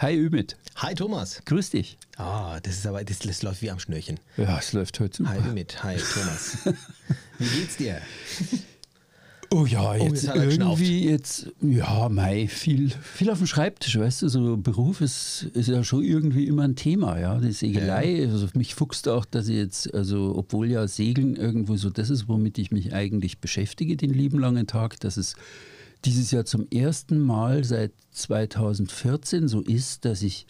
Hi Ümit. Hi Thomas. Grüß dich. Ah, das ist aber, das, das läuft wie am Schnürchen. Ja, es läuft heute super. Hi Ümit, hi Thomas. wie geht's dir? Oh ja, jetzt, oh, jetzt irgendwie jetzt, ja, Mai, viel, viel auf dem Schreibtisch, weißt du, so Beruf ist, ist ja schon irgendwie immer ein Thema, ja, die Segelei, also mich fuchst auch, dass ich jetzt, also obwohl ja Segeln irgendwo so das ist, womit ich mich eigentlich beschäftige den lieben langen Tag, dass es dieses Jahr zum ersten Mal seit 2014 so ist, dass ich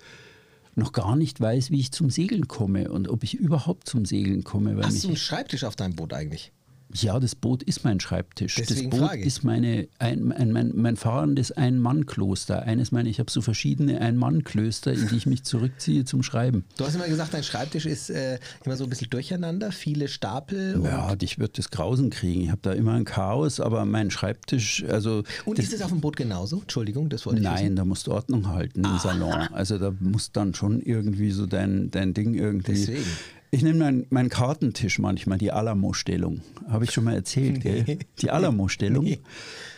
noch gar nicht weiß, wie ich zum Segeln komme und ob ich überhaupt zum Segeln komme. Hast du einen Schreibtisch auf deinem Boot eigentlich? Ja, das Boot ist mein Schreibtisch. Deswegen das Boot ist meine, ein, ein, mein, mein fahrendes Ein-Mann-Kloster. Eines meiner, ich habe so verschiedene Ein-Mann-Klöster, in die ich mich zurückziehe zum Schreiben. Du hast immer gesagt, dein Schreibtisch ist äh, immer so ein bisschen durcheinander, viele Stapel. ja, ich würde das Grausen kriegen. Ich habe da immer ein Chaos, aber mein Schreibtisch, also. Und ist es auf dem Boot genauso? Entschuldigung, das wollte ich Nein, wissen. da musst du Ordnung halten im Ah. Salon. Also da muss dann schon irgendwie so dein, dein Ding irgendwie. Deswegen. Ich nehme meinen mein Kartentisch manchmal, die Alamo-Stellung. Habe ich schon mal erzählt, Nee. gell? Die Alamo-Stellung. Nee.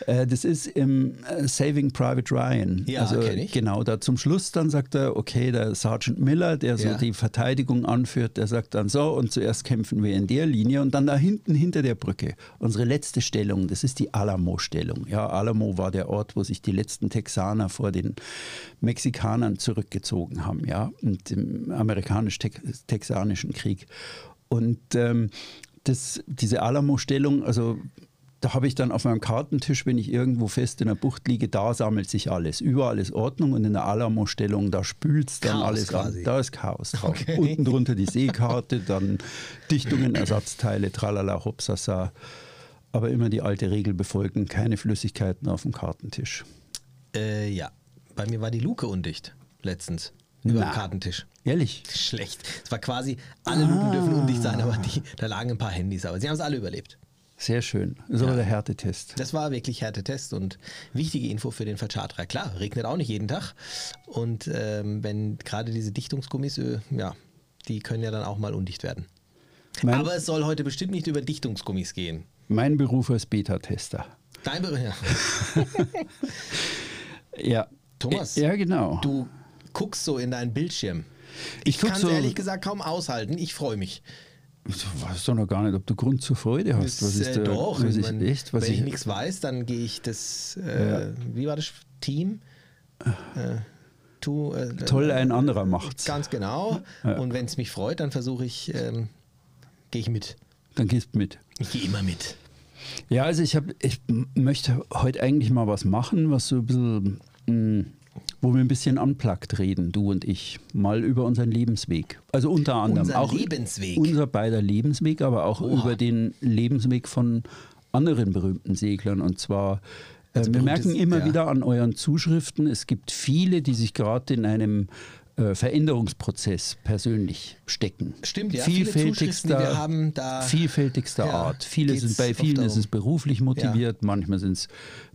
Äh, das ist im äh, Saving Private Ryan. Ja, also, ich. Genau, da zum Schluss dann sagt er, okay, der Sergeant Miller, der so Ja. die Verteidigung anführt, der sagt dann so, und zuerst kämpfen wir in der Linie und dann da hinten hinter der Brücke. Unsere letzte Stellung, das ist die Alamo-Stellung. Ja, Alamo war der Ort, wo sich die letzten Texaner vor den Mexikanern zurückgezogen haben, ja, und im amerikanisch-texanischen Krieg. Und ähm, das, diese Alamo-Stellung, also da habe ich dann auf meinem Kartentisch, wenn ich irgendwo fest in der Bucht liege, da sammelt sich alles. Überall ist Ordnung und in der Alamo-Stellung, da spült es dann Chaos alles quasi. an. Da ist Chaos drauf. Okay. Unten drunter die Seekarte, dann Dichtungen, Ersatzteile, tralala, hopsasa. Aber immer die alte Regel befolgen, keine Flüssigkeiten auf dem Kartentisch. Äh, ja, bei mir war die Luke undicht letztens. Über Na. dem Kartentisch. Ehrlich? Schlecht. Es war quasi, alle Luken dürfen undicht sein, aber die, da lagen ein paar Handys. Aber sie haben es alle überlebt. Sehr schön. Ist aber der Härtetest. Das war wirklich Härtetest und wichtige Info für den Vercharterer. Klar, regnet auch nicht jeden Tag. Und ähm, wenn gerade diese Dichtungsgummis, äh, ja, die können ja dann auch mal undicht werden. Mein, Aber es soll heute bestimmt nicht über Dichtungsgummis gehen. mein Beruf als Beta-Tester. Dein Be ja. Ja. Thomas, Ja, genau. du guckst so in deinen Bildschirm. Ich Ich kann es so- ehrlich gesagt kaum aushalten. Ich freue mich. Du weißt doch noch gar nicht, ob du Grund zur Freude hast. Was ist äh, der, doch, was ich mein, echt? Was wenn ich, ich, nichts weiß, dann gehe ich das, äh, wie war das Team? Äh, tu, äh, Toll, ein anderer macht's. Ganz genau. Ja. Und wenn es mich freut, dann versuche ich, ähm, gehe ich mit. Dann gehst du mit. Ich gehe immer mit. Ja, also ich, hab, ich möchte heute eigentlich mal was machen, was so ein bisschen, mh, wo wir ein bisschen unplugged reden, du und ich. Mal über unseren Lebensweg. Also unter anderem Unser auch Lebensweg. unser beider Lebensweg, aber auch Oha. über den Lebensweg von anderen berühmten Seglern. Und zwar, Also wir merken immer ja. wieder an euren Zuschriften, es gibt viele, die sich gerade in einem äh, Veränderungsprozess persönlich stecken. Stimmt, ja. Viele die wir haben, da- vielfältigster Ja, Art. Viele sind, bei vielen ist es beruflich motiviert, manchmal sind es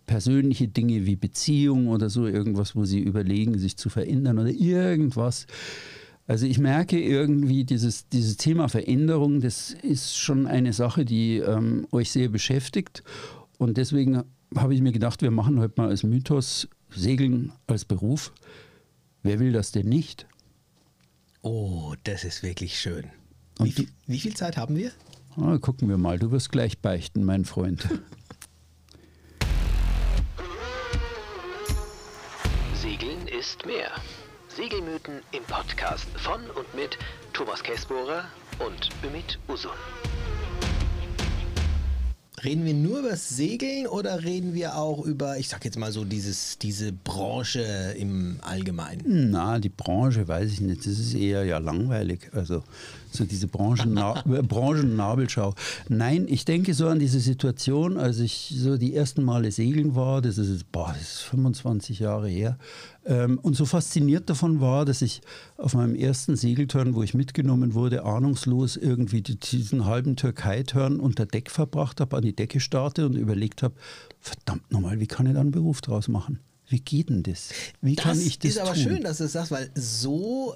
persönliche Dinge wie Beziehung oder so, irgendwas, wo sie überlegen, sich zu verändern oder irgendwas. Also ich merke irgendwie, dieses, dieses Thema Veränderung, das ist schon eine Sache, die ähm, euch sehr beschäftigt. Und deswegen habe ich mir gedacht, wir machen heute mal als Mythos Segeln als Beruf. Wer will das denn nicht? Oh, das ist wirklich schön. Und Wie, viel- wie viel Zeit haben wir? Ah, gucken wir mal, du wirst gleich beichten, mein Freund. Segeln ist mehr. Segelmythen im Podcast von und mit Thomas Kessbohrer und Ümit Usun. Reden wir nur über das Segeln oder reden wir auch über, ich sag jetzt mal so, dieses, diese Branche im Allgemeinen? Na, die Branche weiß ich nicht. Das ist eher ja langweilig. Also so diese Branchen Branchennabelschau. Nein, ich denke so an diese Situation, als ich so die ersten Male segeln war. Das ist, boah, das ist 25 Jahre her. Ähm, und so fasziniert davon war, dass ich auf meinem ersten Segelturn, wo ich mitgenommen wurde, ahnungslos irgendwie die- diesen halben Türkei-Turn unter Deck verbracht habe, an die Decke starte und überlegt habe, verdammt nochmal, wie kann ich da einen Beruf draus machen? Wie geht denn das? Wie Das kann ich das ist aber tun? schön, dass du das sagst, weil so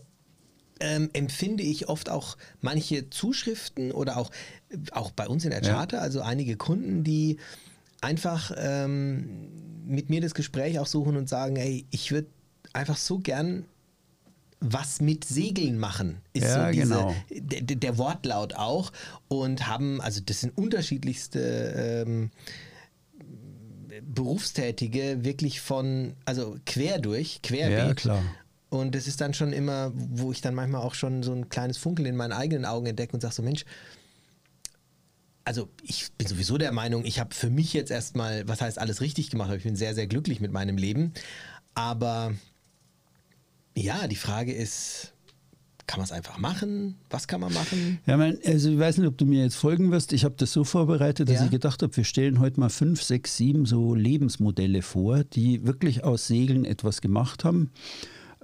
ähm, empfinde ich oft auch manche Zuschriften oder auch, auch bei uns in der Ja. Charter, also einige Kunden, die einfach ähm, mit mir das Gespräch auch suchen und sagen, ey, ich würde einfach so gern was mit Segeln machen, ist Ja, so diese, genau. der, der Wortlaut auch und haben, also das sind unterschiedlichste ähm, Berufstätige, wirklich von, also quer durch, querbeet. Ja, klar. Und das ist dann schon immer, wo ich dann manchmal auch schon so ein kleines Funkeln in meinen eigenen Augen entdecke und sage so, Mensch, also ich bin sowieso der Meinung, ich habe für mich jetzt erstmal, was heißt alles richtig gemacht, aber ich bin sehr, sehr glücklich mit meinem Leben. Aber ja, die Frage ist, kann man es einfach machen? Was kann man machen? Ja, mein, also ich weiß nicht, ob du mir jetzt folgen wirst. Ich habe das so vorbereitet, dass Ja. ich gedacht habe, wir stellen heute mal fünf, sechs, sieben so Lebensmodelle vor, die wirklich aus Segeln etwas gemacht haben.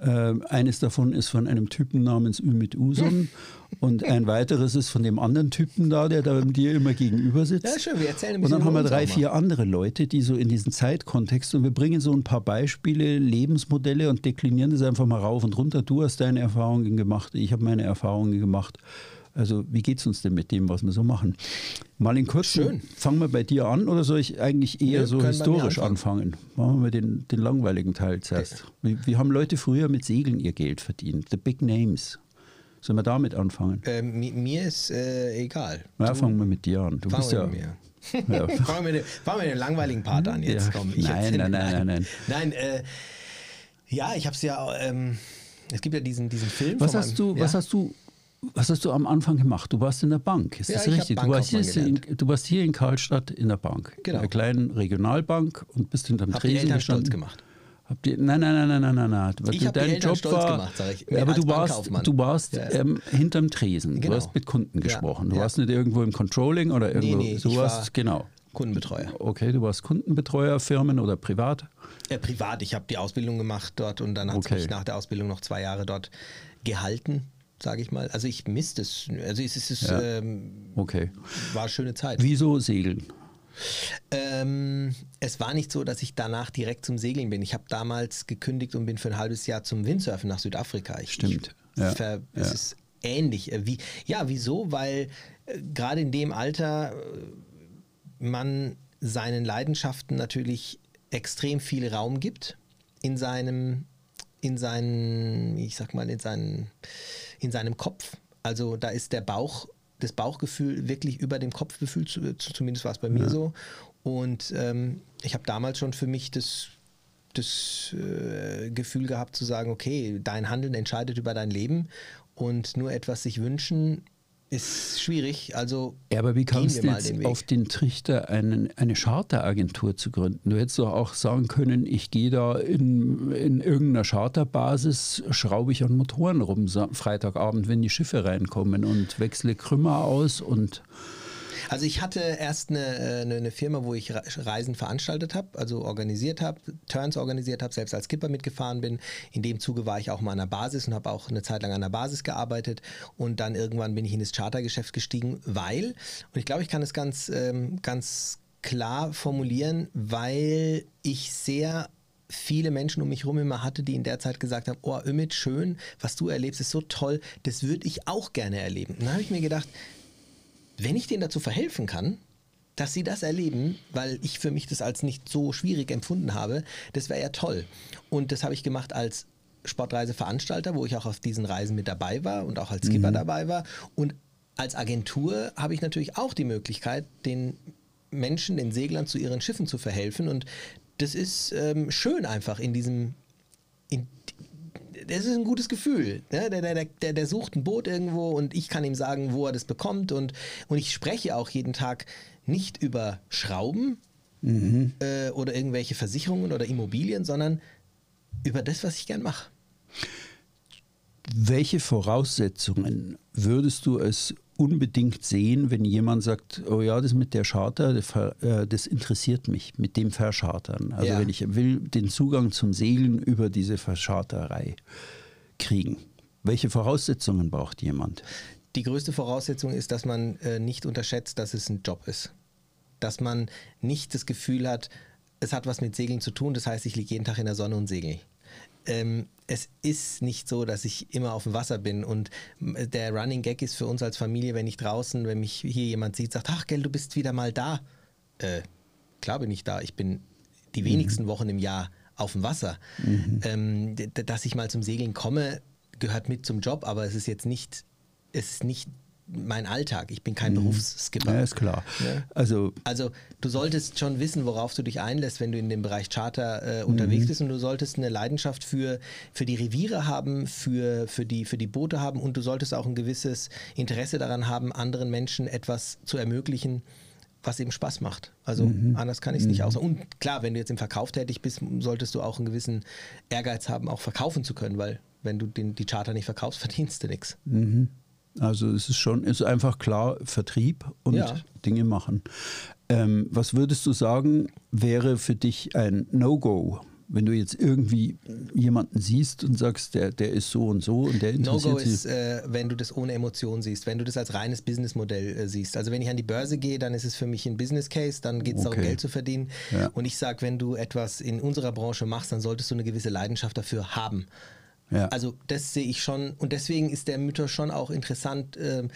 Ähm, eines davon ist von einem Typen namens Ümit Usun und ein weiteres ist von dem anderen Typen da, der da dir immer gegenüber sitzt. Ja, schön, wir erzählen ein Und dann haben wir drei, vier andere Leute, die so in diesen Zeitkontext und wir bringen so ein paar Beispiele, Lebensmodelle und deklinieren das einfach mal rauf und runter. Du hast deine Erfahrungen gemacht, ich habe meine Erfahrungen gemacht. Also wie geht es uns denn mit dem, was wir so machen? Mal in Schön. fangen wir bei dir an oder soll ich eigentlich eher Nö, so historisch anfangen. Machen wir den, den langweiligen Teil zuerst. Wie, wie haben Leute früher mit Segeln ihr Geld verdient? The Big Names. Sollen wir damit anfangen? Ähm, mi- mir ist äh, egal. Ja, Du- fangen wir mit dir an. Du bist wir ja. Ja. fangen, wir den, fangen wir den langweiligen Part an jetzt. Ja. Komm, ich Nein, nein, nein, nein, nein. Nein, äh, ja, ich habe es ja, ähm, es gibt ja diesen, diesen Film. Was von hast du, was ja? hast du, was hast du am Anfang gemacht? Du warst in der Bank, ist Ja, das richtig? Du warst, in, du warst hier in Karlstadt in der Bank, Genau. in einer kleinen Regionalbank und bist hinterm Hab Tresen Eltern stolz gestanden. gemacht. Habt ihr, nein, nein, nein, nein, nein, nein, nein. Ich hab die Dein Eltern Job stolz war, gemacht, sag ich, Ja, aber du warst, du warst Ja. ähm, hinterm Tresen. Genau. Du hast mit Kunden Ja, gesprochen. Du ja. warst nicht irgendwo im Controlling oder irgendwo. nee, du ich warst, war- genau. Kundenbetreuer. Okay, du warst Kundenbetreuer, Firmen oder privat. Äh, privat, ich habe die Ausbildung gemacht dort und dann hat Okay. mich nach der Ausbildung noch zwei Jahre dort gehalten, sage ich mal. Also ich misst es. Also es, ist, es Ja. ähm, Okay. war eine schöne Zeit. Wieso segeln? Ähm, es war nicht so, dass ich danach direkt zum Segeln bin. Ich habe damals gekündigt und bin für ein halbes Jahr zum Windsurfen nach Südafrika. Ich, Stimmt, Ich, ja, ver, es ja. ist ähnlich. Äh, Wie, ja, wieso? Weil äh, gerade in dem Alter äh, man seinen Leidenschaften natürlich extrem viel Raum gibt in seinem, in seinen, ich sag mal, in seinen, in seinem Kopf. Also da ist der Bauch, das Bauchgefühl wirklich über dem Kopfgefühl, zu, zu, zumindest war es bei mir so. Und ähm, ich habe damals schon für mich das, das äh, Gefühl gehabt zu sagen, okay, dein Handeln entscheidet über dein Leben und nur etwas sich wünschen ist schwierig. Also Ja, aber wie kamst du jetzt den auf den Trichter, einen, eine Charteragentur zu gründen? Du hättest doch auch sagen können, ich gehe da in, in irgendeiner Charterbasis, schraube ich an Motoren rum, Freitagabend, wenn die Schiffe reinkommen und wechsle Krümmer aus und Also ich hatte erst eine, äh, eine, eine Firma, wo ich Re- Reisen veranstaltet habe, also organisiert habe, Turns organisiert habe, selbst als Skipper mitgefahren bin. In dem Zuge war ich auch mal an der Basis und habe auch eine Zeit lang an der Basis gearbeitet. Und dann irgendwann bin ich in das Chartergeschäft gestiegen, weil, und ich glaube, ich kann es ganz, ähm, ganz klar formulieren, weil ich sehr viele Menschen um mich herum immer hatte, die in der Zeit gesagt haben, oh Ümit, schön, was du erlebst, ist so toll, das würde ich auch gerne erleben. Und dann habe ich mir gedacht, wenn ich denen dazu verhelfen kann, dass sie das erleben, weil ich für mich das als nicht so schwierig empfunden habe, das wäre ja toll. Und das habe ich gemacht als Sportreiseveranstalter, wo ich auch auf diesen Reisen mit dabei war und auch als Skipper dabei war. Und als Agentur habe ich natürlich auch die Möglichkeit, den Menschen, den Seglern zu ihren Schiffen zu verhelfen. Und das ist ähm, schön einfach in diesem, das ist ein gutes Gefühl. Ne? Der, der, der, der sucht ein Boot irgendwo und ich kann ihm sagen, wo er das bekommt. Und, und ich spreche auch jeden Tag nicht über Schrauben äh, oder irgendwelche Versicherungen oder Immobilien, sondern über das, was ich gern mache. welche Voraussetzungen würdest du es unbedingt sehen, wenn jemand sagt, oh ja, das mit der Charter, das, äh, das interessiert mich, mit dem Verschartern. Also Ja. wenn ich will den Zugang zum Segeln über diese Verscharterei kriegen. Welche Voraussetzungen braucht jemand? Die größte Voraussetzung ist, dass man äh, nicht unterschätzt, dass es ein Job ist. Dass man nicht das Gefühl hat, es hat was mit Segeln zu tun, das heißt, ich liege jeden Tag in der Sonne und segel. Ähm, es ist nicht so, dass ich immer auf dem Wasser bin und der Running Gag ist für uns als Familie, wenn ich draußen, wenn mich hier jemand sieht, sagt, ach gell, du bist wieder mal da. Äh, klar bin ich da, ich bin die wenigsten Wochen im Jahr auf dem Wasser. Ähm, d- d- dass ich mal zum Segeln komme, gehört mit zum Job, aber es ist jetzt nicht, es ist nicht mein Alltag. Ich bin kein mhm. Berufsskipper. Ja, ist klar. Ja? Also, also du solltest schon wissen, worauf du dich einlässt, wenn du in dem Bereich Charter äh, unterwegs mhm. bist und du solltest eine Leidenschaft für, für die Reviere haben, für, für, die, für die Boote haben und du solltest auch ein gewisses Interesse daran haben, anderen Menschen etwas zu ermöglichen, was eben Spaß macht. Also mhm. anders kann ich es nicht mhm. außer. Und klar, wenn du jetzt im Verkauf tätig bist, solltest du auch einen gewissen Ehrgeiz haben, auch verkaufen zu können, weil wenn du den, die Charter nicht verkaufst, verdienst du nichts. Mhm. Also es ist schon, ist einfach klar Vertrieb und ja. Dinge machen. Ähm, was würdest du sagen, wäre für dich ein No-Go? Wenn du jetzt irgendwie jemanden siehst und sagst, der, der ist so und so und der interessiert No-Go ist, äh, wenn du das ohne Emotion siehst, wenn du das als reines Businessmodell äh, siehst. Also wenn ich an die Börse gehe, dann ist es für mich ein Business Case, dann geht es okay. darum, Geld zu verdienen. Ja. Und ich sage, wenn du etwas in unserer Branche machst, dann solltest du eine gewisse Leidenschaft dafür haben. Ja. Also das sehe ich schon und deswegen ist der Mythos schon auch interessant, ähm,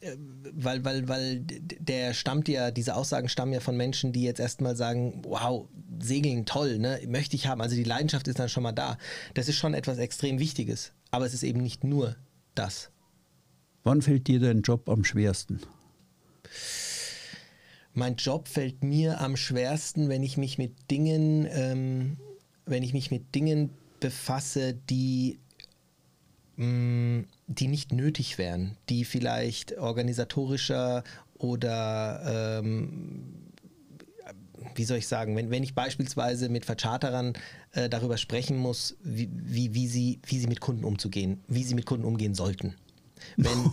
äh, weil, weil, weil der stammt ja, diese Aussagen stammen ja von Menschen, die jetzt erstmal sagen, wow, Segeln toll, ne? möchte ich haben. Also die Leidenschaft ist dann schon mal da. Das ist schon etwas extrem Wichtiges, aber es ist eben nicht nur das. Wann fällt dir dein Job am schwersten? Mein Job fällt mir am schwersten, wenn ich mich mit Dingen, ähm, wenn ich mich mit Dingen befasse, die, mm, die nicht nötig wären, die vielleicht organisatorischer oder ähm, wie soll ich sagen, wenn, wenn ich beispielsweise mit Vercharterern äh, darüber sprechen muss, wie, wie, wie, sie, wie sie mit Kunden umzugehen, wie sie mit Kunden umgehen sollten, wenn,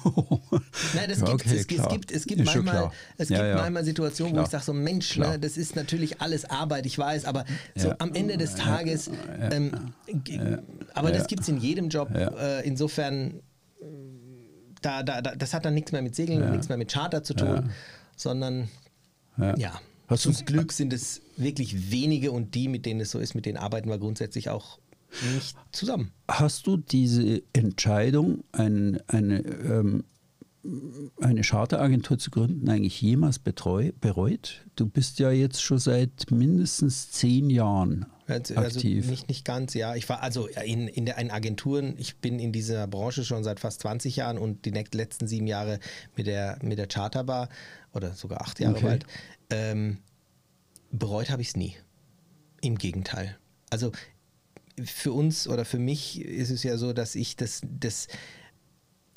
na, das ja, gibt, okay, es, es, gibt, es gibt manchmal, es gibt ja, manchmal Situationen, klar. wo ich sage so, Mensch, ne, das ist natürlich alles Arbeit, ich weiß, aber so am Ende des Tages, ähm, aber das gibt es in jedem Job, äh, insofern, da, da, da, das hat dann nichts mehr mit Segeln und nichts mehr mit Charter zu tun, sondern ja. Hast Zum Glück sind es wirklich wenige und die, mit denen es so ist, mit denen arbeiten wir grundsätzlich auch nicht zusammen. Hast du diese Entscheidung, ein, eine, ähm, eine Charteragentur zu gründen, eigentlich jemals betreu, bereut? Du bist ja jetzt schon seit mindestens zehn Jahren also, aktiv. Also nicht, nicht ganz, ja. Ich war also in, in, der, in Agenturen, ich bin in dieser Branche schon seit fast 20 Jahren und die letzten sieben Jahre mit der, mit der Charterbar oder sogar acht Jahre okay. bald. Ähm, bereut habe ich es nie. Im Gegenteil. Also für uns oder für mich ist es ja so, dass ich das, das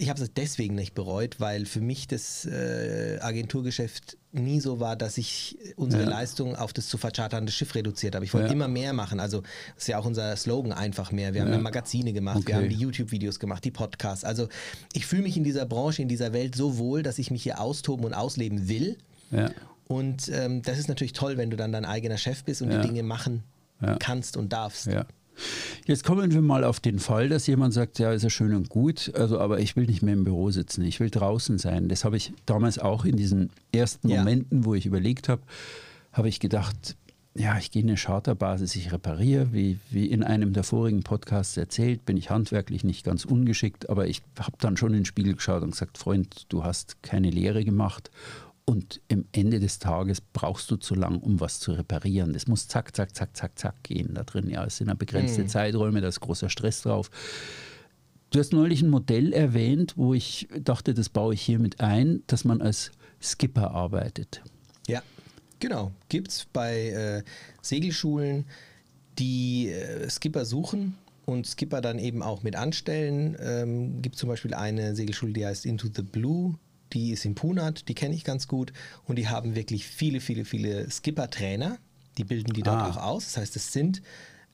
ich habe es deswegen nicht bereut, weil für mich das äh, Agenturgeschäft nie so war, dass ich unsere ja. Leistung auf das zu vercharternde Schiff reduziert habe. Ich wollte ja. immer mehr machen. Also das ist ja auch unser Slogan einfach mehr. Wir haben ja, Magazine gemacht, okay. wir haben die YouTube-Videos gemacht, die Podcasts. Also ich fühle mich in dieser Branche, in dieser Welt so wohl, dass ich mich hier austoben und ausleben will. Und ähm, das ist natürlich toll, wenn du dann dein eigener Chef bist und die Dinge machen kannst und darfst. Jetzt kommen wir mal auf den Fall, dass jemand sagt, ja, ist ja schön und gut, also aber ich will nicht mehr im Büro sitzen, ich will draußen sein. Das habe ich damals auch in diesen ersten ja. Momenten, wo ich überlegt habe, habe ich gedacht, ja, ich gehe in eine Charterbasis, ich repariere, wie, wie in einem der vorigen Podcasts erzählt, bin ich handwerklich nicht ganz ungeschickt, aber ich habe dann schon in den Spiegel geschaut und gesagt, Freund, du hast keine Lehre gemacht und im Ende des Tages brauchst du zu lang, um was zu reparieren. Das muss zack, zack, zack, zack, zack gehen da drin. Ja, es sind ja begrenzte mhm. Zeiträume, da ist großer Stress drauf. Du hast neulich ein Modell erwähnt, wo ich dachte, das baue ich hier mit ein, dass man als Skipper arbeitet. Ja, genau. Gibt es bei äh, Segelschulen, die äh, Skipper suchen und Skipper dann eben auch mit anstellen. Ähm, gibt zum Beispiel eine Segelschule, die heißt Into the Blue die ist in Punat, die kenne ich ganz gut und die haben wirklich viele, viele, viele Skipper-Trainer, die bilden die dort ah. auch aus. Das heißt, es sind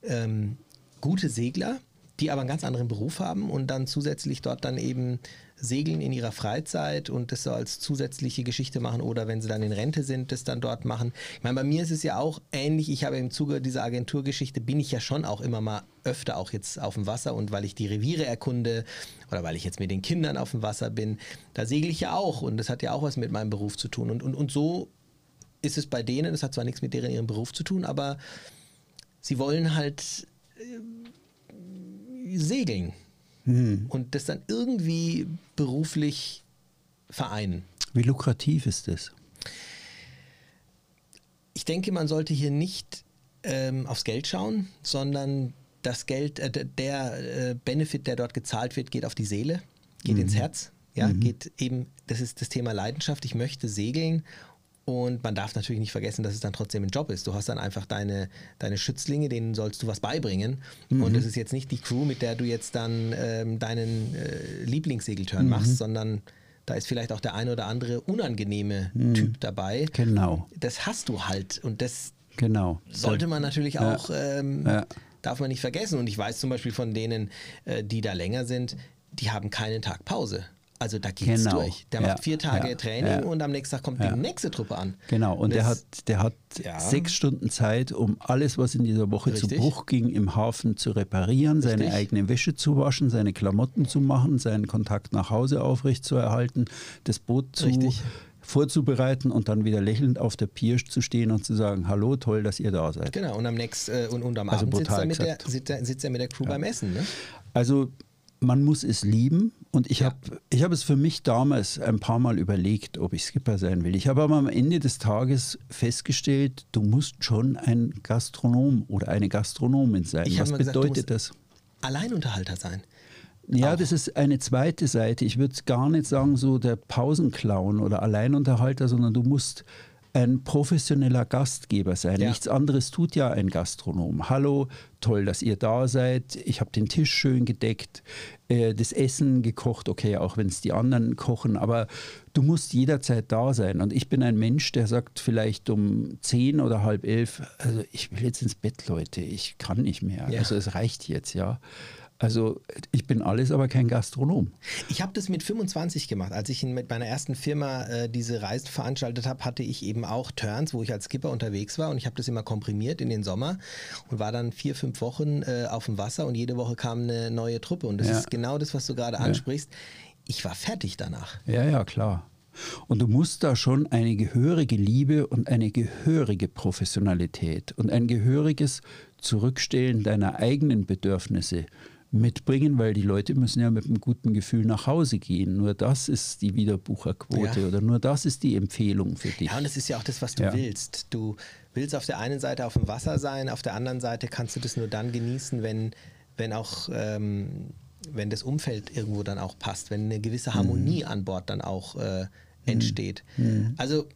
ähm, gute Segler, die aber einen ganz anderen Beruf haben und dann zusätzlich dort dann eben segeln in ihrer Freizeit und das so als zusätzliche Geschichte machen oder wenn sie dann in Rente sind, das dann dort machen. Ich meine, bei mir ist es ja auch ähnlich. Ich habe im Zuge dieser Agenturgeschichte bin ich ja schon auch immer mal öfter auch jetzt auf dem Wasser und weil ich die Reviere erkunde oder weil ich jetzt mit den Kindern auf dem Wasser bin, da segel ich ja auch und das hat ja auch was mit meinem Beruf zu tun und, und, und so ist es bei denen, das hat zwar nichts mit deren ihrem Beruf zu tun, aber sie wollen halt äh, segeln hm. und das dann irgendwie beruflich vereinen. Wie lukrativ ist das? Ich denke, man sollte hier nicht ähm, aufs Geld schauen, sondern das Geld, äh, der äh, Benefit, der dort gezahlt wird, geht auf die Seele, geht mhm. ins Herz. Ja, mhm. geht eben, das ist das Thema Leidenschaft. Ich möchte segeln und man darf natürlich nicht vergessen, dass es dann trotzdem ein Job ist. Du hast dann einfach deine, deine Schützlinge, denen sollst du was beibringen. Mhm. Und es ist jetzt nicht die Crew, mit der du jetzt dann ähm, deinen äh, Lieblingssegelturn mhm. machst, sondern da ist vielleicht auch der ein oder andere unangenehme mhm. Typ dabei. Genau. Das hast du halt. Und das genau. sollte man natürlich ja. auch, ähm, ja. darf man nicht vergessen. Und ich weiß zum Beispiel von denen, äh, die da länger sind, die haben keinen Tag Pause. Also da geht's genau. durch. Der ja. macht vier Tage ja. Training ja. und am nächsten Tag kommt die nächste Truppe an. Genau, und, und der hat, der hat sechs Stunden Zeit, um alles, was in dieser Woche Richtig. zu Bruch ging, im Hafen zu reparieren, Richtig. seine eigene Wäsche zu waschen, seine Klamotten zu machen, seinen Kontakt nach Hause aufrechtzuerhalten, das Boot zu Richtig vorzubereiten und dann wieder lächelnd auf der Pier zu stehen und zu sagen, hallo, toll, dass ihr da seid. Genau, und am nächsten äh, und, und am also Abend sitzt er, mit der, sitzt, er, sitzt er mit der Crew beim Essen. Ne? Also man muss es lieben. Und ich ja. habe ich hab es für mich damals ein paar Mal überlegt, ob ich Skipper sein will. Ich habe aber am Ende des Tages festgestellt, du musst schon ein Gastronom oder eine Gastronomin sein. Ich Was bedeutet gesagt, das? Alleinunterhalter sein. Ja, auch. das ist eine zweite Seite. Ich würde gar nicht sagen, so der Pausenclown oder Alleinunterhalter, sondern du musst ein professioneller Gastgeber sein. Ja. Nichts anderes tut ja ein Gastronom. Hallo, toll, dass ihr da seid. Ich habe den Tisch schön gedeckt, äh, das Essen gekocht, okay, auch wenn es die anderen kochen, aber du musst jederzeit da sein. Und ich bin ein Mensch, der sagt vielleicht um zehn oder halb elf, also ich will jetzt ins Bett, Leute, ich kann nicht mehr. Ja. Also es reicht jetzt, ja. Also ich bin alles, aber kein Gastronom. Ich habe das mit 25 gemacht. Als ich mit meiner ersten Firma äh, diese Reisen veranstaltet habe, hatte ich eben auch Turns, wo ich als Skipper unterwegs war und ich habe das immer komprimiert in den Sommer und war dann vier, fünf Wochen äh, auf dem Wasser und jede Woche kam eine neue Truppe. Und das ja. ist genau das, was du gerade ansprichst. Ich war fertig danach. Ja, ja, klar. Und du musst da schon eine gehörige Liebe und eine gehörige Professionalität und ein gehöriges Zurückstellen deiner eigenen Bedürfnisse mitbringen, weil die Leute müssen ja mit einem guten Gefühl nach Hause gehen. Nur das ist die Wiederbucherquote ja. oder nur das ist die Empfehlung für dich. Ja, und das ist ja auch das, was du ja. willst. Du willst auf der einen Seite auf dem Wasser sein, auf der anderen Seite kannst du das nur dann genießen, wenn, wenn auch ähm, wenn das Umfeld irgendwo dann auch passt, wenn eine gewisse Harmonie mhm. an Bord dann auch äh, entsteht. Mhm. Also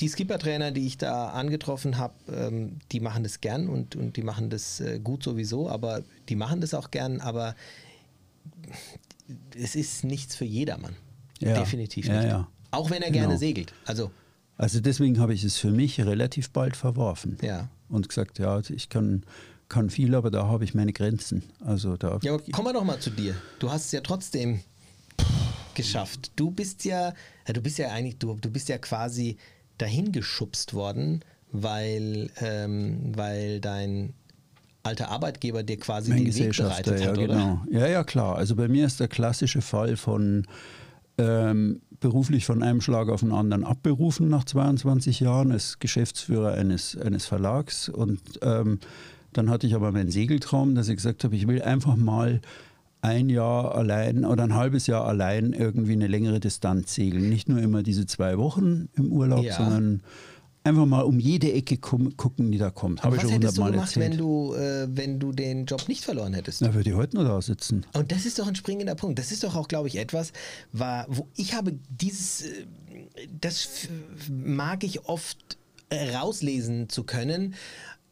die Skipper-Trainer, die ich da angetroffen habe, ähm, die machen das gern und, und die machen das äh, gut sowieso, aber die machen das auch gern, aber es ist nichts für jedermann. Ja. Definitiv nicht. Ja, ja. Auch wenn er genau. gerne segelt. Also, also deswegen habe ich es für mich relativ bald verworfen. Ja. Und gesagt, ja, ich kann, kann viel, aber da habe ich meine Grenzen. Also da ja, aber kommen wir doch mal zu dir. Du hast es ja trotzdem geschafft. Du bist ja, du bist ja eigentlich, du, du bist ja quasi dahin geschubst worden, weil, ähm, weil dein alter Arbeitgeber dir quasi mein den Weg bereitet ja, hat, genau. Ja, ja, klar. Also bei mir ist der klassische Fall von ähm, beruflich von einem Schlag auf den anderen abberufen nach 22 Jahren als Geschäftsführer eines, eines Verlags. Und ähm, dann hatte ich aber meinen Segeltraum, dass ich gesagt habe, ich will einfach mal ein Jahr allein oder ein halbes Jahr allein irgendwie eine längere Distanz segeln. Nicht nur immer diese zwei Wochen im Urlaub, ja. sondern einfach mal um jede Ecke gucken, die da kommt. Habe ich schon hundertmal erzählt. Wenn du, äh, wenn du den Job nicht verloren hättest? Na, würde ich heute nur da sitzen. Und das ist doch ein springender Punkt. Das ist doch auch, glaube ich, etwas, war, wo ich habe dieses, äh, das mag ich oft äh, rauslesen zu können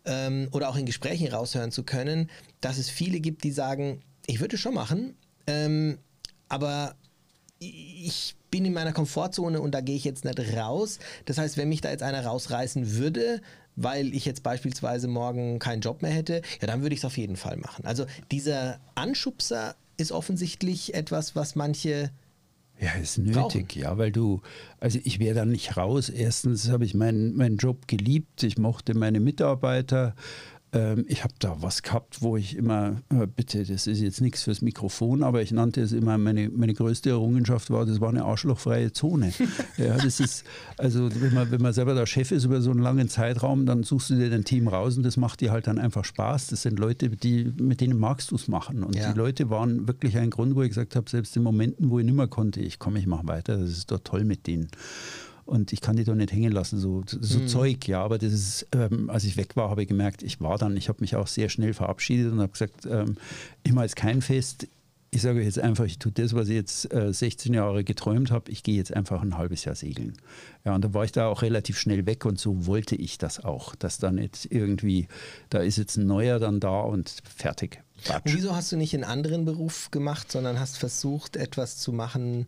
ähm, oder auch in Gesprächen raushören zu können, dass es viele gibt, die sagen, ich würde es schon machen, ähm, aber ich bin in meiner Komfortzone und da gehe ich jetzt nicht raus. Das heißt, wenn mich da jetzt einer rausreißen würde, weil ich jetzt beispielsweise morgen keinen Job mehr hätte, ja, dann würde ich es auf jeden Fall machen. Also dieser Anschubser ist offensichtlich etwas, was manche ja, ist nötig, brauchen. ja, weil du, also ich wäre da nicht raus. Erstens habe ich meinen, meinen Job geliebt, ich mochte meine Mitarbeiter, ich habe da was gehabt, wo ich immer, äh, bitte, das ist jetzt nichts fürs Mikrofon, aber ich nannte es immer, meine, meine größte Errungenschaft war, das war eine arschlochfreie Zone. ja, das ist, also wenn man, wenn man selber der Chef ist über so einen langen Zeitraum, dann suchst du dir dein Team raus und das macht dir halt dann einfach Spaß. Das sind Leute, die, mit denen magst du es machen. Und ja. die Leute waren wirklich ein Grund, wo ich gesagt habe, selbst in Momenten, wo ich nicht mehr konnte, ich komme, ich mache weiter, das ist doch toll mit denen. Und ich kann die doch nicht hängen lassen, so, so mhm. Zeug, ja. Aber das ist, ähm, als ich weg war, habe ich gemerkt, ich war dann, ich habe mich auch sehr schnell verabschiedet und habe gesagt, ähm, ich mache jetzt kein Fest, ich sage jetzt einfach, ich tue das, was ich jetzt äh, 16 Jahre geträumt habe, ich gehe jetzt einfach ein halbes Jahr segeln. Ja, und da war ich da auch relativ schnell weg und so wollte ich das auch, dass da nicht irgendwie, da ist jetzt ein neuer dann da und fertig. Und wieso hast du nicht einen anderen Beruf gemacht, sondern hast versucht, etwas zu machen,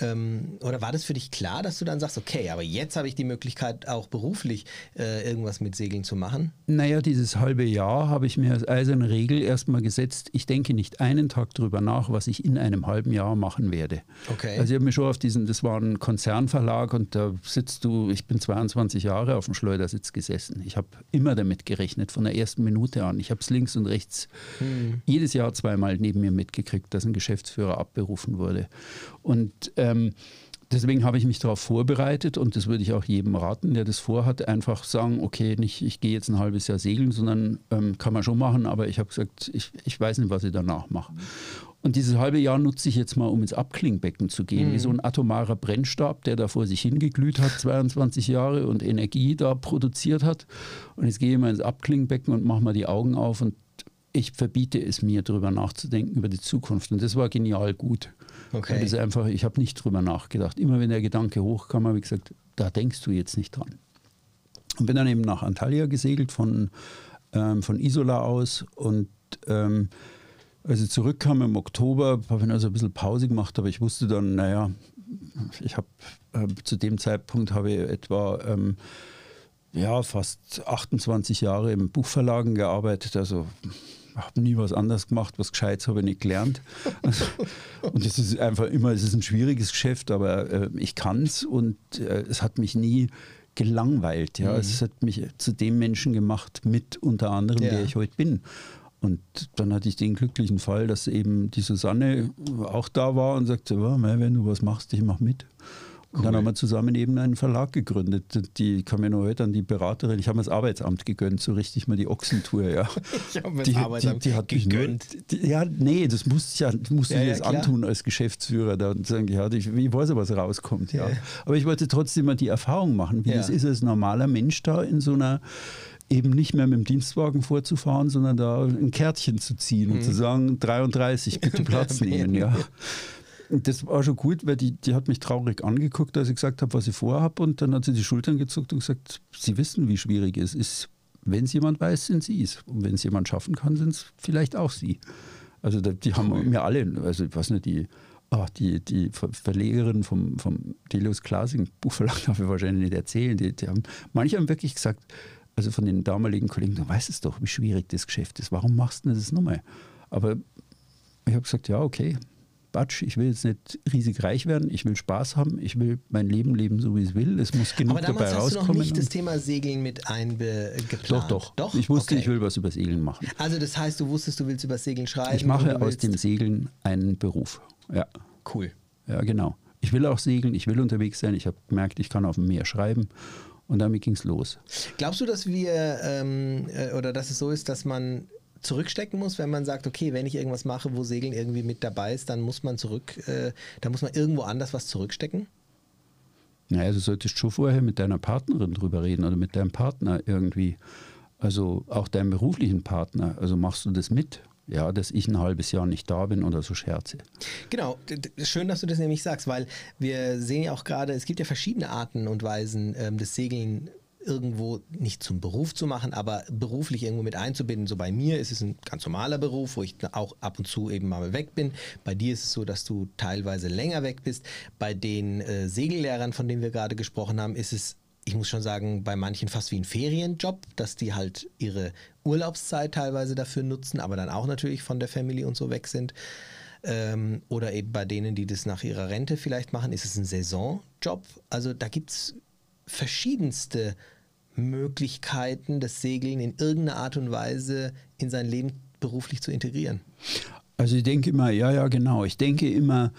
ähm, oder war das für dich klar, dass du dann sagst, okay, aber jetzt habe ich die Möglichkeit, auch beruflich äh, irgendwas mit Segeln zu machen? Naja, dieses halbe Jahr habe ich mir als eiserne Regel erstmal gesetzt, ich denke nicht einen Tag darüber nach, was ich in einem halben Jahr machen werde. Okay. Also ich habe mir schon auf diesen, das war ein Konzernverlag und da sitzt du, ich bin 22 Jahre auf dem Schleudersitz gesessen. Ich habe immer damit gerechnet, von der ersten Minute an. Ich habe es links und rechts hm. jedes Jahr zweimal neben mir mitgekriegt, dass ein Geschäftsführer abberufen wurde. Und ähm, deswegen habe ich mich darauf vorbereitet und das würde ich auch jedem raten, der das vorhat, einfach sagen, okay, nicht ich gehe jetzt ein halbes Jahr segeln, sondern ähm, kann man schon machen, aber ich habe gesagt, ich, ich weiß nicht, was ich danach mache. Und dieses halbe Jahr nutze ich jetzt mal, um ins Abklingbecken zu gehen, mhm. wie so ein atomarer Brennstab, der da vor sich hingeglüht hat, 22 Jahre und Energie da produziert hat. Und jetzt gehe ich mal ins Abklingbecken und mache mal die Augen auf und ich verbiete es mir, darüber nachzudenken, über die Zukunft. Und das war genial gut. Okay. Das einfach, ich habe nicht drüber nachgedacht. Immer wenn der Gedanke hochkam, habe ich gesagt, da denkst du jetzt nicht dran. Und bin dann eben nach Antalya gesegelt von, ähm, von Isola aus und ähm, als ich zurückkam im Oktober, habe ich also ein bisschen Pause gemacht, aber ich wusste dann, naja, ich habe äh, zu dem Zeitpunkt habe ich etwa ähm, ja, fast 28 Jahre im Buchverlagen gearbeitet, also habe nie was anderes gemacht, was Gescheites habe ich nicht gelernt. und es ist einfach immer, es ist ein schwieriges Geschäft, aber äh, ich kann es und äh, es hat mich nie gelangweilt. Ja? Mhm. Es hat mich zu dem Menschen gemacht, mit unter anderem, ja. der ich heute bin. Und dann hatte ich den glücklichen Fall, dass eben die Susanne auch da war und sagte, oh, wenn du was machst, ich mach mit. Und dann haben wir zusammen eben einen Verlag gegründet. Die kam mir nur heute an die Beraterin. Ich habe mir das Arbeitsamt gegönnt, so richtig mal die Ochsentour, ja. ich habe mir das Arbeitsamt die, die, hat gegönnt. Nur, die, ja, nee, das musste ich ja, musste ja, ich jetzt ja, antun als Geschäftsführer. Da und sagen, ja, ich, ich weiß ja, was rauskommt, ja. ja. Aber ich wollte trotzdem mal die Erfahrung machen, wie es ist, als normaler Mensch da in so einer eben nicht mehr mit dem Dienstwagen vorzufahren, sondern da ein Kärtchen zu ziehen mhm. und zu sagen, 33, bitte Platz nehmen, ja das war schon gut, weil die, die hat mich traurig angeguckt, als ich gesagt habe, was ich vorhabe. Und dann hat sie die Schultern gezuckt und gesagt, Sie wissen, wie schwierig es ist. Wenn es jemand weiß, sind Sie es. Und wenn es jemand schaffen kann, sind es vielleicht auch Sie. Also die haben mir alle, also ich weiß nicht, die, oh, die, die Verlegerin vom, vom Delius Klasing Buchverlag darf ich wahrscheinlich nicht erzählen. Die, die haben, manche haben wirklich gesagt, also von den damaligen Kollegen, du weißt es doch, wie schwierig das Geschäft ist. Warum machst du das nochmal? Aber ich habe gesagt, ja, okay, Quatsch, ich will jetzt nicht riesig reich werden, ich will Spaß haben, ich will mein Leben leben, so wie es will. Es muss genug dabei rauskommen. Aber damals hast du noch nicht das Thema Segeln mit eingeplant? Doch, doch. doch? Ich wusste, okay. ich will was über Segeln machen. Also das heißt, du wusstest, du willst über Segeln schreiben? Ich mache aus dem Segeln einen Beruf. Ja. Cool. Ja, genau. Ich will auch segeln, ich will unterwegs sein. Ich habe gemerkt, ich kann auf dem Meer schreiben. Und damit ging es los. Glaubst du, dass wir ähm, äh, oder dass es so ist, dass man zurückstecken muss, wenn man sagt, okay, wenn ich irgendwas mache, wo Segeln irgendwie mit dabei ist, dann muss man zurück, äh, dann muss man irgendwo anders was zurückstecken? Naja, du solltest schon vorher mit deiner Partnerin drüber reden oder mit deinem Partner irgendwie. Also auch deinem beruflichen Partner. Also machst du das mit? Ja, dass ich ein halbes Jahr nicht da bin oder so Scherze. Genau, schön, dass du das nämlich sagst, weil wir sehen ja auch gerade, es gibt ja verschiedene Arten und Weisen, ähm, das Segeln irgendwo nicht zum Beruf zu machen, aber beruflich irgendwo mit einzubinden. So bei mir ist es ein ganz normaler Beruf, wo ich auch ab und zu eben mal weg bin. Bei dir ist es so, dass du teilweise länger weg bist. Bei den äh, Segellehrern, von denen wir gerade gesprochen haben, ist es ich muss schon sagen, bei manchen fast wie ein Ferienjob, dass die halt ihre Urlaubszeit teilweise dafür nutzen, aber dann auch natürlich von der Familie und so weg sind. Ähm, oder eben bei denen, die das nach ihrer Rente vielleicht machen, ist es ein Saisonjob. Also da gibt es verschiedenste Möglichkeiten, das Segeln in irgendeiner Art und Weise in sein Leben beruflich zu integrieren? Also ich denke immer, ja, ja, genau. Ich denke immer,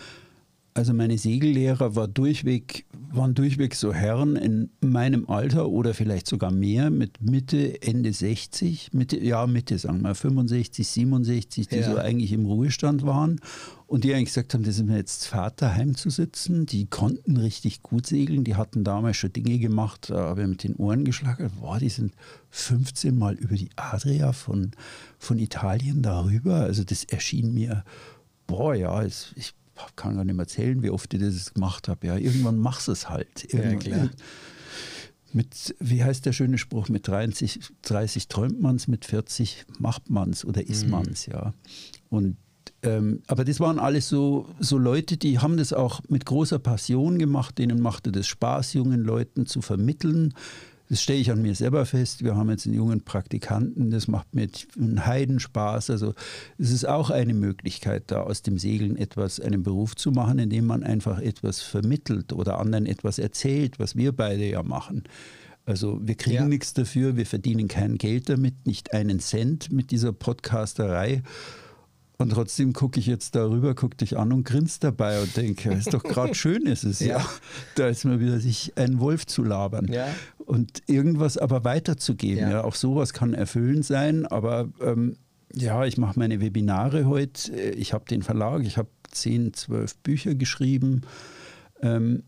also meine Segellehrer war durchweg waren durchweg so Herren in meinem Alter oder vielleicht sogar mehr mit Mitte, Ende 60, Mitte, ja Mitte, sagen wir 65, 67, die Ja. so eigentlich im Ruhestand waren und die eigentlich gesagt haben, das ist mir jetzt Vater heimzusitzen. Die konnten richtig gut segeln, die hatten damals schon Dinge gemacht, da habe ich mit den Ohren geschlagen. Boah, die sind 15 Mal über die Adria von, von Italien darüber. Also das erschien mir, boah, ja, ich kann gar nicht mehr erzählen, wie oft ich das gemacht habe. Ja, irgendwann machst du es halt. Irgendwann, klar. Mit, wie heißt der schöne Spruch, mit 30, 30 träumt man's, mit 40 macht man's oder ist Mhm. man's, ja. Und ähm, aber das waren alles so, so Leute, die haben das auch mit großer Passion gemacht, denen machte das Spaß, jungen Leuten zu vermitteln. Das stelle ich an mir selber fest. Wir haben jetzt einen jungen Praktikanten, das macht mir einen Heidenspaß. Also es ist auch eine Möglichkeit, da aus dem Segeln etwas, einen Beruf zu machen, indem man einfach etwas vermittelt oder anderen etwas erzählt, was wir beide ja machen. Also wir kriegen Ja. nichts dafür, wir verdienen kein Geld damit, nicht einen Cent mit dieser Podcasterei. Und trotzdem gucke ich jetzt darüber, gucke dich an und grinst dabei und denke, ist doch gerade schön, ist es ja. Ja. Da ist mal wieder sich ein Wolf zu labern Ja. Und irgendwas aber weiterzugeben. Ja. Ja. auch sowas kann erfüllend sein, aber ähm, ja, ich mache meine Webinare heute. Äh, Ich habe den Verlag, ich habe 10, 12 Bücher geschrieben. Ähm,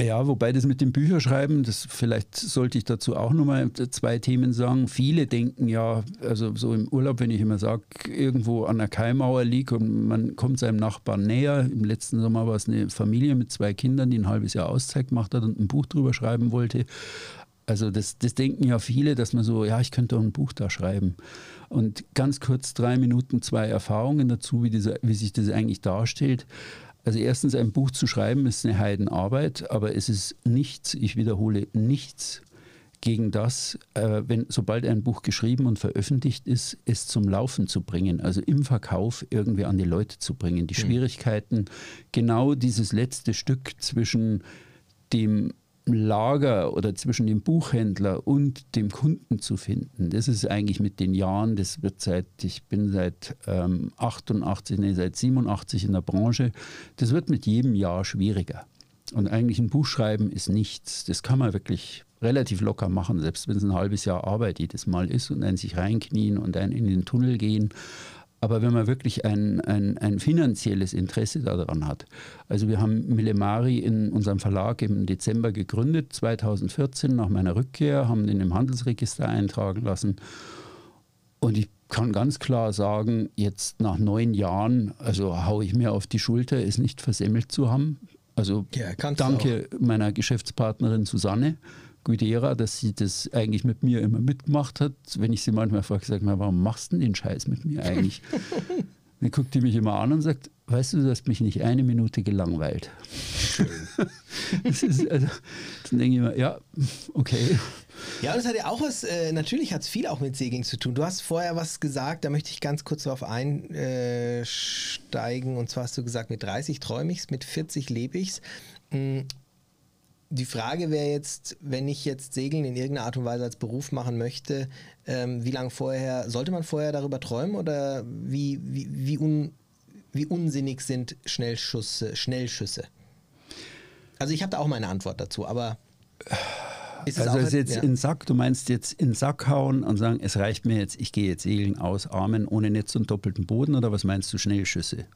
ja, wobei das mit dem Bücherschreiben, das vielleicht sollte ich dazu auch nochmal zwei Themen sagen. Viele denken ja, also so im Urlaub, wenn ich immer sage, irgendwo an der Kaimauer liegt und man kommt seinem Nachbarn näher. Im letzten Sommer war es eine Familie mit zwei Kindern, die ein halbes Jahr Auszeit gemacht hat und ein Buch drüber schreiben wollte. Also das, das denken ja viele, dass man so, ja, ich könnte doch ein Buch da schreiben. Und ganz kurz drei Minuten, zwei Erfahrungen dazu, wie, diese, wie sich das eigentlich darstellt. Also erstens, ein Buch zu schreiben ist eine Heidenarbeit, aber es ist nichts, ich wiederhole, nichts gegen das, äh, wenn sobald ein Buch geschrieben und veröffentlicht ist, es zum Laufen zu bringen, also im Verkauf irgendwie an die Leute zu bringen. Die Schwierigkeiten, genau dieses letzte Stück zwischen dem Lager oder zwischen dem Buchhändler und dem Kunden zu finden. Das ist eigentlich mit den Jahren, das wird seit, ich bin seit ähm, 88, nee, seit 87 in der Branche, das wird mit jedem Jahr schwieriger. Und eigentlich ein Buch schreiben ist nichts. Das kann man wirklich relativ locker machen, selbst wenn es ein halbes Jahr Arbeit jedes Mal ist und ein sich reinknien und ein in den Tunnel gehen. Aber wenn man wirklich ein, ein, ein finanzielles Interesse daran hat, also wir haben Millemari in unserem Verlag im Dezember gegründet, 2014 nach meiner Rückkehr, haben den im Handelsregister eintragen lassen. Und ich kann ganz klar sagen, jetzt nach neun Jahren, also haue ich mir auf die Schulter, es nicht versemmelt zu haben. Also Ja, danke meiner Geschäftspartnerin Susanne Guidera, dass sie das eigentlich mit mir immer mitgemacht hat. Wenn ich sie manchmal frage, sage ich warum machst du denn den Scheiß mit mir eigentlich? Dann guckt die mich immer an und sagt, weißt du, du hast mich nicht eine Minute gelangweilt. das ist, also, dann denke ich mir, ja, okay. Ja, und es hat ja auch was, äh, natürlich hat es viel auch mit Segeln zu tun. Du hast vorher was gesagt, da möchte ich ganz kurz darauf einsteigen. Und zwar hast du gesagt, mit 30 träume ich's, mit 40 lebe ich's. Die Frage wäre jetzt, wenn ich jetzt Segeln in irgendeiner Art und Weise als Beruf machen möchte, ähm, wie lange vorher, sollte man vorher darüber träumen oder wie, wie, wie, un, wie unsinnig sind Schnellschüsse, Schnellschüsse? Also ich habe da auch meine Antwort dazu, aber ist es Also ist jetzt ja. in Sack, du meinst jetzt in Sack hauen und sagen, es reicht mir jetzt, ich gehe jetzt segeln aus, Armen, ohne Netz und doppelten Boden oder was meinst du, Schnellschüsse?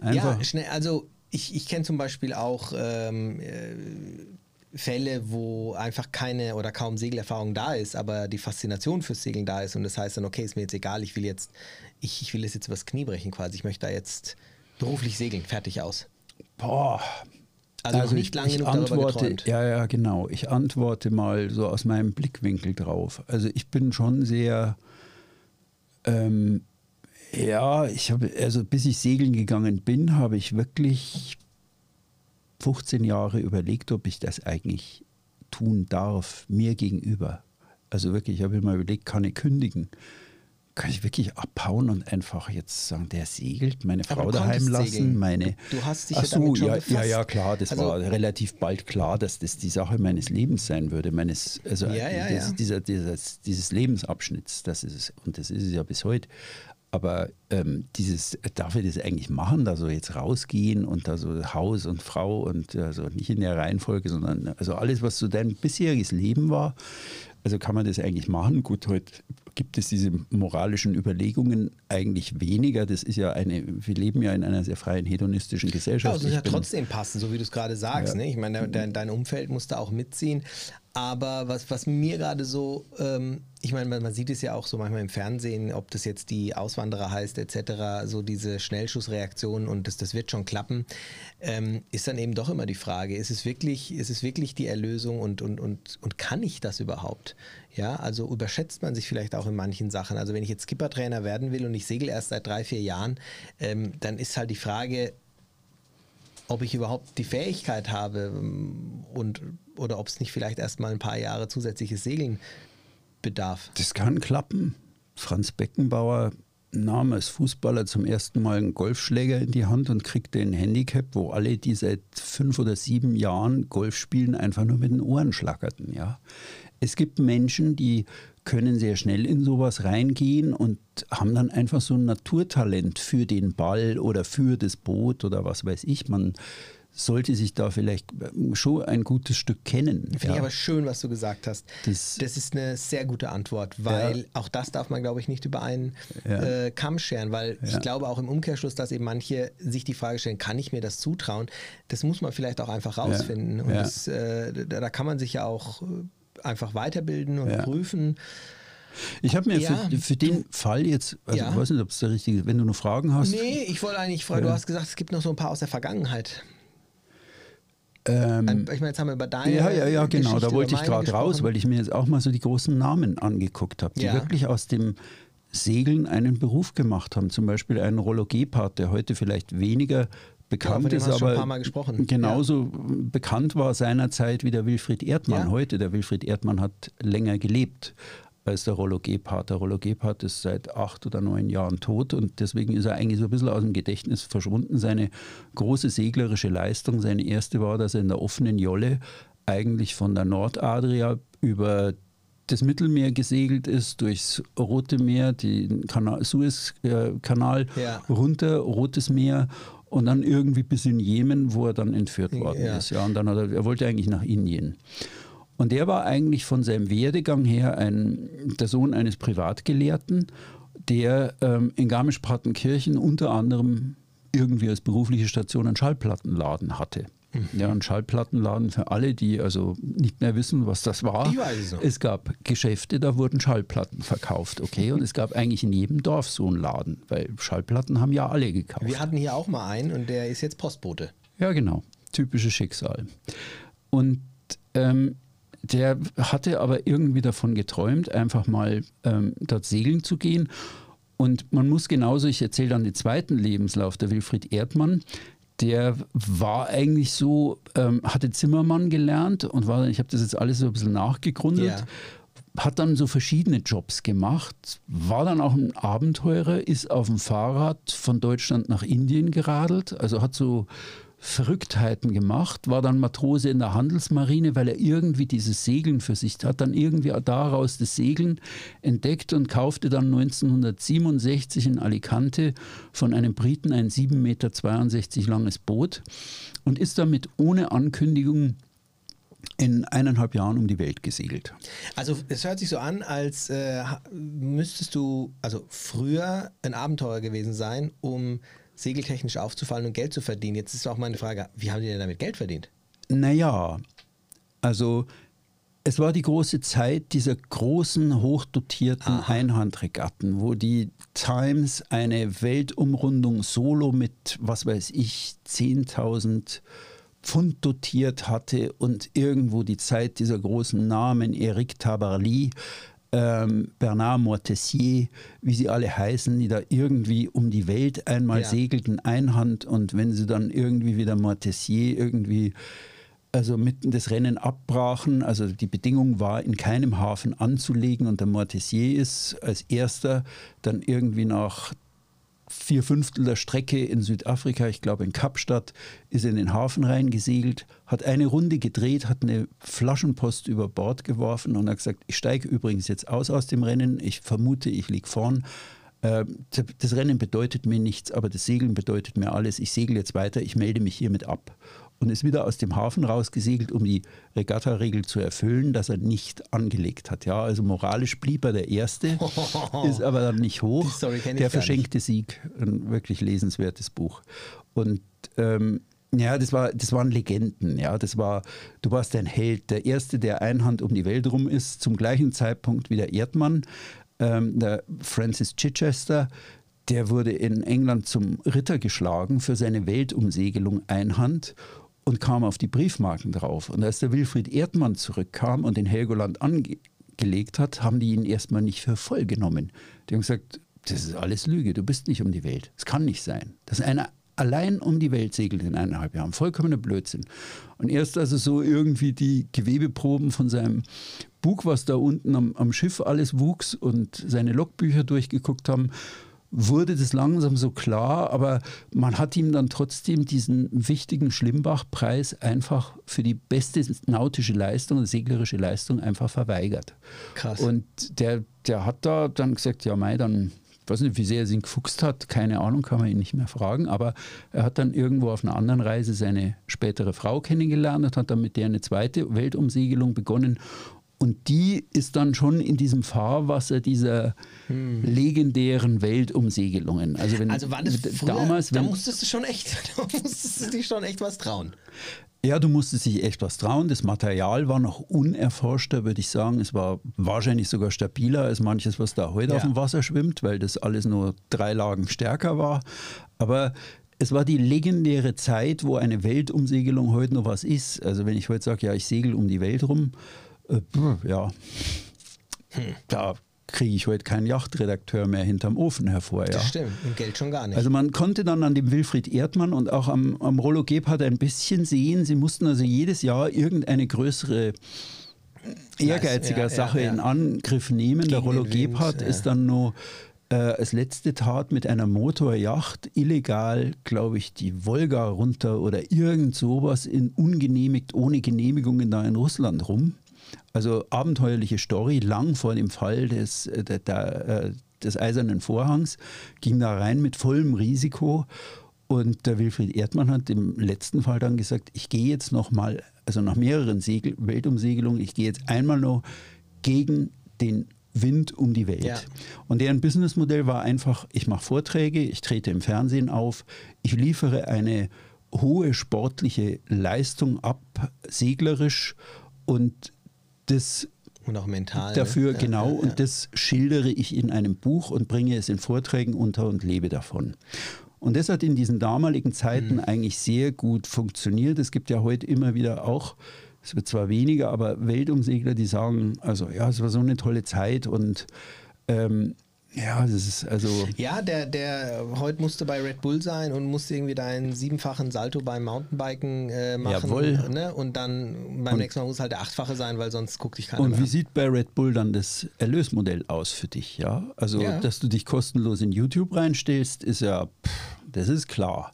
Einfach, Ja, schnell. Also ich, ich kenne zum Beispiel auch ähm, äh, Fälle, wo einfach keine oder kaum Segelerfahrung da ist, aber die Faszination fürs Segeln da ist und das heißt dann, okay, ist mir jetzt egal, ich will jetzt, ich, ich will das jetzt übers Knie brechen quasi, ich möchte da jetzt beruflich segeln, fertig aus. boah. Also, noch nicht ich, lange ich genug darüber antworte, geträumt. Ja, ja, genau. Ich antworte mal so aus meinem Blickwinkel drauf. Also ich bin schon sehr, ähm, ja, ich habe, also bis ich segeln gegangen bin, habe ich wirklich 15 Jahre überlegt, ob ich das eigentlich tun darf, mir gegenüber. Also wirklich, ich habe mir mal überlegt, kann ich kündigen? Kann ich wirklich abhauen und einfach jetzt sagen, der segelt, meine Frau daheim lassen, segeln. meine. Du hast dich Ach ja so, ja, ja, ja, klar, das Also- war relativ bald klar, dass das die Sache meines Lebens sein würde, meines, also Ja, ja, das, ja. Dieser, dieses, dieses Lebensabschnitts, das ist es, und das ist es ja bis heute. Aber ähm, dieses, darf ich das eigentlich machen, da so jetzt rausgehen und da so Haus und Frau und also nicht in der Reihenfolge, sondern also alles, was so dein bisheriges Leben war, also kann man das eigentlich machen? Gut, heute gibt es diese moralischen Überlegungen eigentlich weniger. Das ist ja eine, wir leben ja in einer sehr freien hedonistischen Gesellschaft. Ja, es muss ja trotzdem passen, so wie du es gerade sagst. Ja. Ne? Ich meine, dein, dein Umfeld muss da auch mitziehen. Aber was, was mir gerade so, ähm, ich meine, man, sieht es ja auch so manchmal im Fernsehen, ob das jetzt die Auswanderer heißt etc., so diese Schnellschussreaktionen und das, das wird schon klappen, ähm, ist dann eben doch immer die Frage, ist es wirklich, ist es wirklich die Erlösung und, und, und, und kann ich das überhaupt? Ja, also überschätzt man sich vielleicht auch in manchen Sachen. Also wenn ich jetzt Skippertrainer werden will und ich segel erst seit drei, vier Jahren, ähm, dann ist halt die Frage, ob ich überhaupt die Fähigkeit habe ähm, und oder ob es nicht vielleicht erst mal ein paar Jahre zusätzliches Segeln bedarf. Das kann klappen. Franz Beckenbauer nahm als Fußballer zum ersten Mal einen Golfschläger in die Hand und kriegte ein Handicap, wo alle, die seit fünf oder sieben Jahren Golf spielen, einfach nur mit den Ohren schlackerten. Ja. Es gibt Menschen, die können sehr schnell in sowas reingehen und haben dann einfach so ein Naturtalent für den Ball oder für das Boot oder was weiß ich. Man sollte sich da vielleicht ähm, schon ein gutes Stück kennen. Finde ja. ich aber schön, was du gesagt hast. Das, das, ist eine sehr gute Antwort, weil ja. auch das darf man, glaube ich, nicht über einen ja. äh, Kamm scheren, weil ich glaube auch im Umkehrschluss, dass eben manche sich die Frage stellen, kann ich mir das zutrauen? Das muss man vielleicht auch einfach rausfinden. Und das, äh, da kann man sich ja auch äh, einfach weiterbilden und prüfen. Ich habe mir ja, für, für, den Fall jetzt, also ja. ich weiß nicht, ob es der richtige ist, wenn du noch Fragen hast. Nee, ich wollte eigentlich fragen, ja. du hast gesagt, es gibt noch so ein paar aus der Vergangenheit. Ähm, ich meine, jetzt haben wir über deine. Ja, ja, ja, genau. Geschichte da wollte ich gerade raus, weil ich mir jetzt auch mal so die großen Namen angeguckt habe, die ja. wirklich aus dem Segeln einen Beruf gemacht haben. Zum Beispiel einen Rollo Gebhardt, der heute vielleicht weniger bekannt ja, ist, aber genauso ja. bekannt war seinerzeit wie der Wilfried Erdmann ja. heute. Der Wilfried Erdmann hat länger gelebt als der Rollo Gebhardt. Der Rollo Gebhardt ist seit acht oder neun Jahren tot und deswegen ist er eigentlich so ein bisschen aus dem Gedächtnis verschwunden. Seine große seglerische Leistung, seine erste war, dass er in der offenen Jolle eigentlich von der Nordadria über das Mittelmeer gesegelt ist, durchs Rote Meer, den Suezkanal ja. runter, Rotes Meer und dann irgendwie bis in Jemen, wo er dann entführt worden ja. ist. Ja, und dann hat er, er wollte eigentlich nach Indien. Und der war eigentlich von seinem Werdegang her ein, der Sohn eines Privatgelehrten, der ähm, in Garmisch-Partenkirchen unter anderem irgendwie als berufliche Station einen Schallplattenladen hatte. Ja, ein Schallplattenladen für alle, die also nicht mehr wissen, was das war. Ich weiß es, noch. es gab Geschäfte, da wurden Schallplatten verkauft, okay? Und es gab eigentlich in jedem Dorf so einen Laden, weil Schallplatten haben ja alle gekauft. Wir hatten hier auch mal einen und der ist jetzt Postbote. Ja, genau. Typisches Schicksal. Und ähm, der hatte aber irgendwie davon geträumt, einfach mal ähm, dort segeln zu gehen. Und man muss genauso, ich erzähle dann den zweiten Lebenslauf, der Wilfried Erdmann, der war eigentlich so, ähm, hatte Zimmermann gelernt und war, ich habe das jetzt alles so ein bisschen nachgegründet. Ja. Hat dann so verschiedene Jobs gemacht, war dann auch ein Abenteurer, ist auf dem Fahrrad von Deutschland nach Indien geradelt, also hat so Verrücktheiten gemacht, war dann Matrose in der Handelsmarine, weil er irgendwie dieses Segeln für sich hat, dann irgendwie daraus das Segeln entdeckt und kaufte dann 1967 in Alicante von einem Briten ein 7,62 Meter langes Boot und ist damit ohne Ankündigung in eineinhalb Jahren um die Welt gesegelt. Also es hört sich so an, als äh, müsstest du also früher ein Abenteurer gewesen sein, um segeltechnisch aufzufallen und Geld zu verdienen. Jetzt ist auch meine Frage, wie haben die denn damit Geld verdient? Naja, also es war die große Zeit dieser großen, hochdotierten Aha. Einhandregatten, wo die Times eine Weltumrundung solo mit, was weiß ich, 10.000 Pfund dotiert hatte und irgendwo die Zeit dieser großen Namen, Eric Tabarly, ähm, Bernard Mortessier, wie sie alle heißen, die da irgendwie um die Welt einmal ja. segelten, Einhand und wenn sie dann irgendwie wieder Mortessier irgendwie also mitten des Rennen abbrachen. Also die Bedingung war, in keinem Hafen anzulegen und der Mortessier ist als erster dann irgendwie nach vier Fünftel der Strecke in Südafrika, ich glaube in Kapstadt, ist in den Hafen reingesegelt, hat eine Runde gedreht, hat eine Flaschenpost über Bord geworfen und hat gesagt, ich steige übrigens jetzt aus aus dem Rennen, ich vermute, ich liege vorn, äh, das Rennen bedeutet mir nichts, aber das Segeln bedeutet mir alles. Ich segel jetzt weiter, ich melde mich hiermit ab und ist wieder aus dem Hafen rausgesegelt, um die Regatta-Regel zu erfüllen, dass er nicht angelegt hat. Ja, also moralisch blieb er der Erste, ist aber dann nicht hoch. der verschenkte nicht. Sieg, ein wirklich lesenswertes Buch. Und ähm, ja, das, war, das waren Legenden. Ja, das war, du warst ein Held, der Erste, der einhand um die Welt rum ist, zum gleichen Zeitpunkt wie der Erdmann, ähm, der Francis Chichester, der wurde in England zum Ritter geschlagen für seine Weltumsegelung einhand und kam auf die Briefmarken drauf. Und als der Wilfried Erdmann zurückkam und den Helgoland angelegt hat, haben die ihn erstmal nicht für voll genommen. Die haben gesagt, das ist alles Lüge, du bist nicht um die Welt. Es kann nicht sein. Dass einer allein um die Welt segelt in eineinhalb Jahren. Vollkommener Blödsinn. Und erst als er so irgendwie die Gewebeproben von seinem Bug, was da unten am, am Schiff alles wuchs und seine Logbücher durchgeguckt haben, wurde das langsam so klar, aber man hat ihm dann trotzdem diesen wichtigen Schlimbach-Preis einfach für die beste nautische Leistung, seglerische Leistung einfach verweigert. Krass. Und der, der hat da dann gesagt, ja Mai, dann ich weiß nicht, wie sehr er sich gefuchst hat, keine Ahnung, kann man ihn nicht mehr fragen, aber er hat dann irgendwo auf einer anderen Reise seine spätere Frau kennengelernt und hat dann mit der eine zweite Weltumsegelung begonnen und die ist dann schon in diesem Fahrwasser dieser hm. legendären Weltumsegelungen. Also, wenn, also war das früher, damals, wenn, da musstest du schon echt, da musstest du dich schon echt was trauen. Ja, du musstest dich echt was trauen. Das Material war noch unerforschter, würde ich sagen. Es war wahrscheinlich sogar stabiler als manches, was da heute ja. auf dem Wasser schwimmt, weil das alles nur drei Lagen stärker war. Aber es war die legendäre Zeit, wo eine Weltumsegelung heute noch was ist. Also wenn ich heute sage, ja, ich segel um die Welt rum, ja, hm. da kriege ich heute keinen Yachtredakteur mehr hinterm Ofen hervor. Ja. Das stimmt, und Geld schon gar nicht. Also man konnte dann an dem Wilfried Erdmann und auch am, am Rollo Gebhardt ein bisschen sehen, sie mussten also jedes Jahr irgendeine größere ehrgeiziger ja, Sache ja, in Angriff nehmen. Gegen Der Rollo Gebhardt ist dann nur äh, als letzte Tat mit einer Motorjacht illegal, glaube ich, die Wolga runter oder irgend sowas in ungenehmigt, ohne Genehmigungen da in Russland rum. Also abenteuerliche Story, lang vor dem Fall des, äh, der, der, äh, des Eisernen Vorhangs, ging da rein mit vollem Risiko. Und der Wilfried Erdmann hat im letzten Fall dann gesagt, ich gehe jetzt noch mal, also nach mehreren Segel, Weltumsegelungen, ich gehe jetzt einmal noch gegen den Wind um die Welt. Ja. Und deren Businessmodell war einfach, ich mache Vorträge, ich trete im Fernsehen auf, ich liefere eine hohe sportliche Leistung ab, seglerisch und das und auch mental. Dafür, ne? genau. Ja, ja, und das schildere ich in einem Buch und bringe es in Vorträgen unter und lebe davon. Und das hat in diesen damaligen Zeiten mhm. eigentlich sehr gut funktioniert. Es gibt ja heute immer wieder auch, es wird zwar weniger, aber Weltumsegler, die sagen, also ja, es war so eine tolle Zeit und ähm, ja, das ist also. Ja, der, der heute musste bei Red Bull sein und musste irgendwie deinen siebenfachen Salto beim Mountainbiken äh, machen. Jawohl. Ne? Und dann beim und nächsten Mal muss halt der achtfache sein, weil sonst guckt dich keiner Und wie sieht bei Red Bull dann das Erlösmodell aus für dich? Ja, also, ja. dass du dich kostenlos in YouTube reinstellst, ist ja, pff, das ist klar.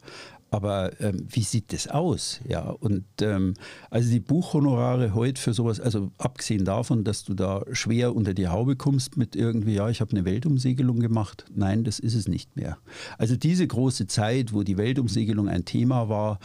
Aber ähm, wie sieht das aus? Ja, und ähm, also die Buchhonorare heute für sowas, also abgesehen davon, dass du da schwer unter die Haube kommst mit irgendwie, ja, ich habe eine Weltumsegelung gemacht. Nein, das ist es nicht mehr. Also diese große Zeit, wo die Weltumsegelung ein Thema war,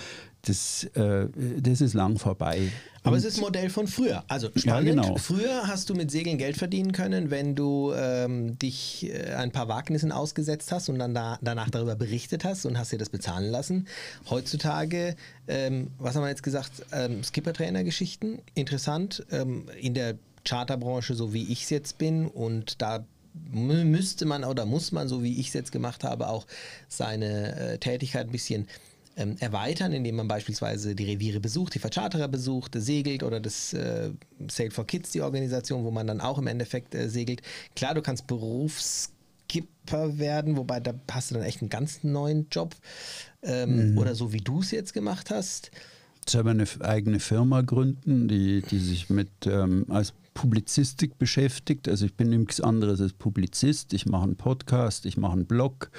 das, äh, das ist lang vorbei. Aber es ist ein Modell von früher. Also spannend. Ja, genau. Früher hast du mit Segeln Geld verdienen können, wenn du ähm, dich äh, ein paar Wagnissen ausgesetzt hast und dann da, danach darüber berichtet hast und hast dir das bezahlen lassen. Heutzutage, ähm, was haben wir jetzt gesagt, ähm, Skipper-Trainer-Geschichten, interessant. Ähm, in der Charterbranche, so wie ich es jetzt bin und da müsste man oder muss man, so wie ich es jetzt gemacht habe, auch seine äh, Tätigkeit ein bisschen ähm, erweitern, indem man beispielsweise die Reviere besucht, die Vercharterer besucht, segelt oder das äh, Sail for Kids, die Organisation, wo man dann auch im Endeffekt äh, segelt. Klar, du kannst Berufskipper werden, wobei da hast du dann echt einen ganz neuen Job. Ähm, mhm. Oder so wie du es jetzt gemacht hast. Selber eine eigene Firma gründen, die, die sich mit ähm, als Publizistik beschäftigt. Also ich bin nichts anderes als Publizist. Ich mache einen Podcast, ich mache einen Blog.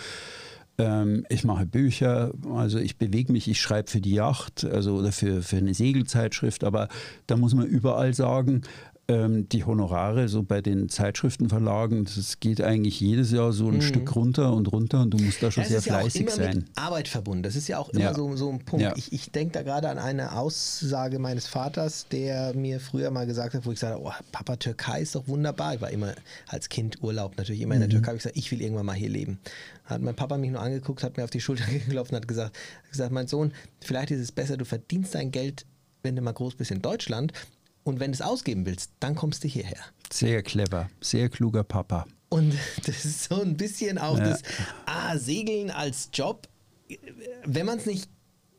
Ähm, ich mache Bücher, also ich bewege mich, ich schreibe für die Yacht, also oder für, für eine Segelzeitschrift, aber da muss man überall sagen, ähm, die Honorare so bei den Zeitschriftenverlagen, das geht eigentlich jedes Jahr so ein mhm. Stück runter und runter und du musst da schon ja, sehr fleißig ja sein. Mit Arbeit verbunden. Das ist ja auch immer ja. so, so ein Punkt. Ja. Ich, ich denke da gerade an eine Aussage meines Vaters, der mir früher mal gesagt hat, wo ich sage, oh, Papa, Türkei ist doch wunderbar. Ich war immer als Kind Urlaub natürlich immer in der mhm. Türkei. Ich gesagt, ich will irgendwann mal hier leben. Hat mein Papa mich nur angeguckt, hat mir auf die Schulter geklopft und hat gesagt, gesagt, mein Sohn, vielleicht ist es besser, du verdienst dein Geld wenn du mal groß bist in Deutschland und wenn du es ausgeben willst, dann kommst du hierher. Sehr clever, sehr kluger Papa. Und das ist so ein bisschen auch ja. das ah, Segeln als Job. Wenn man es nicht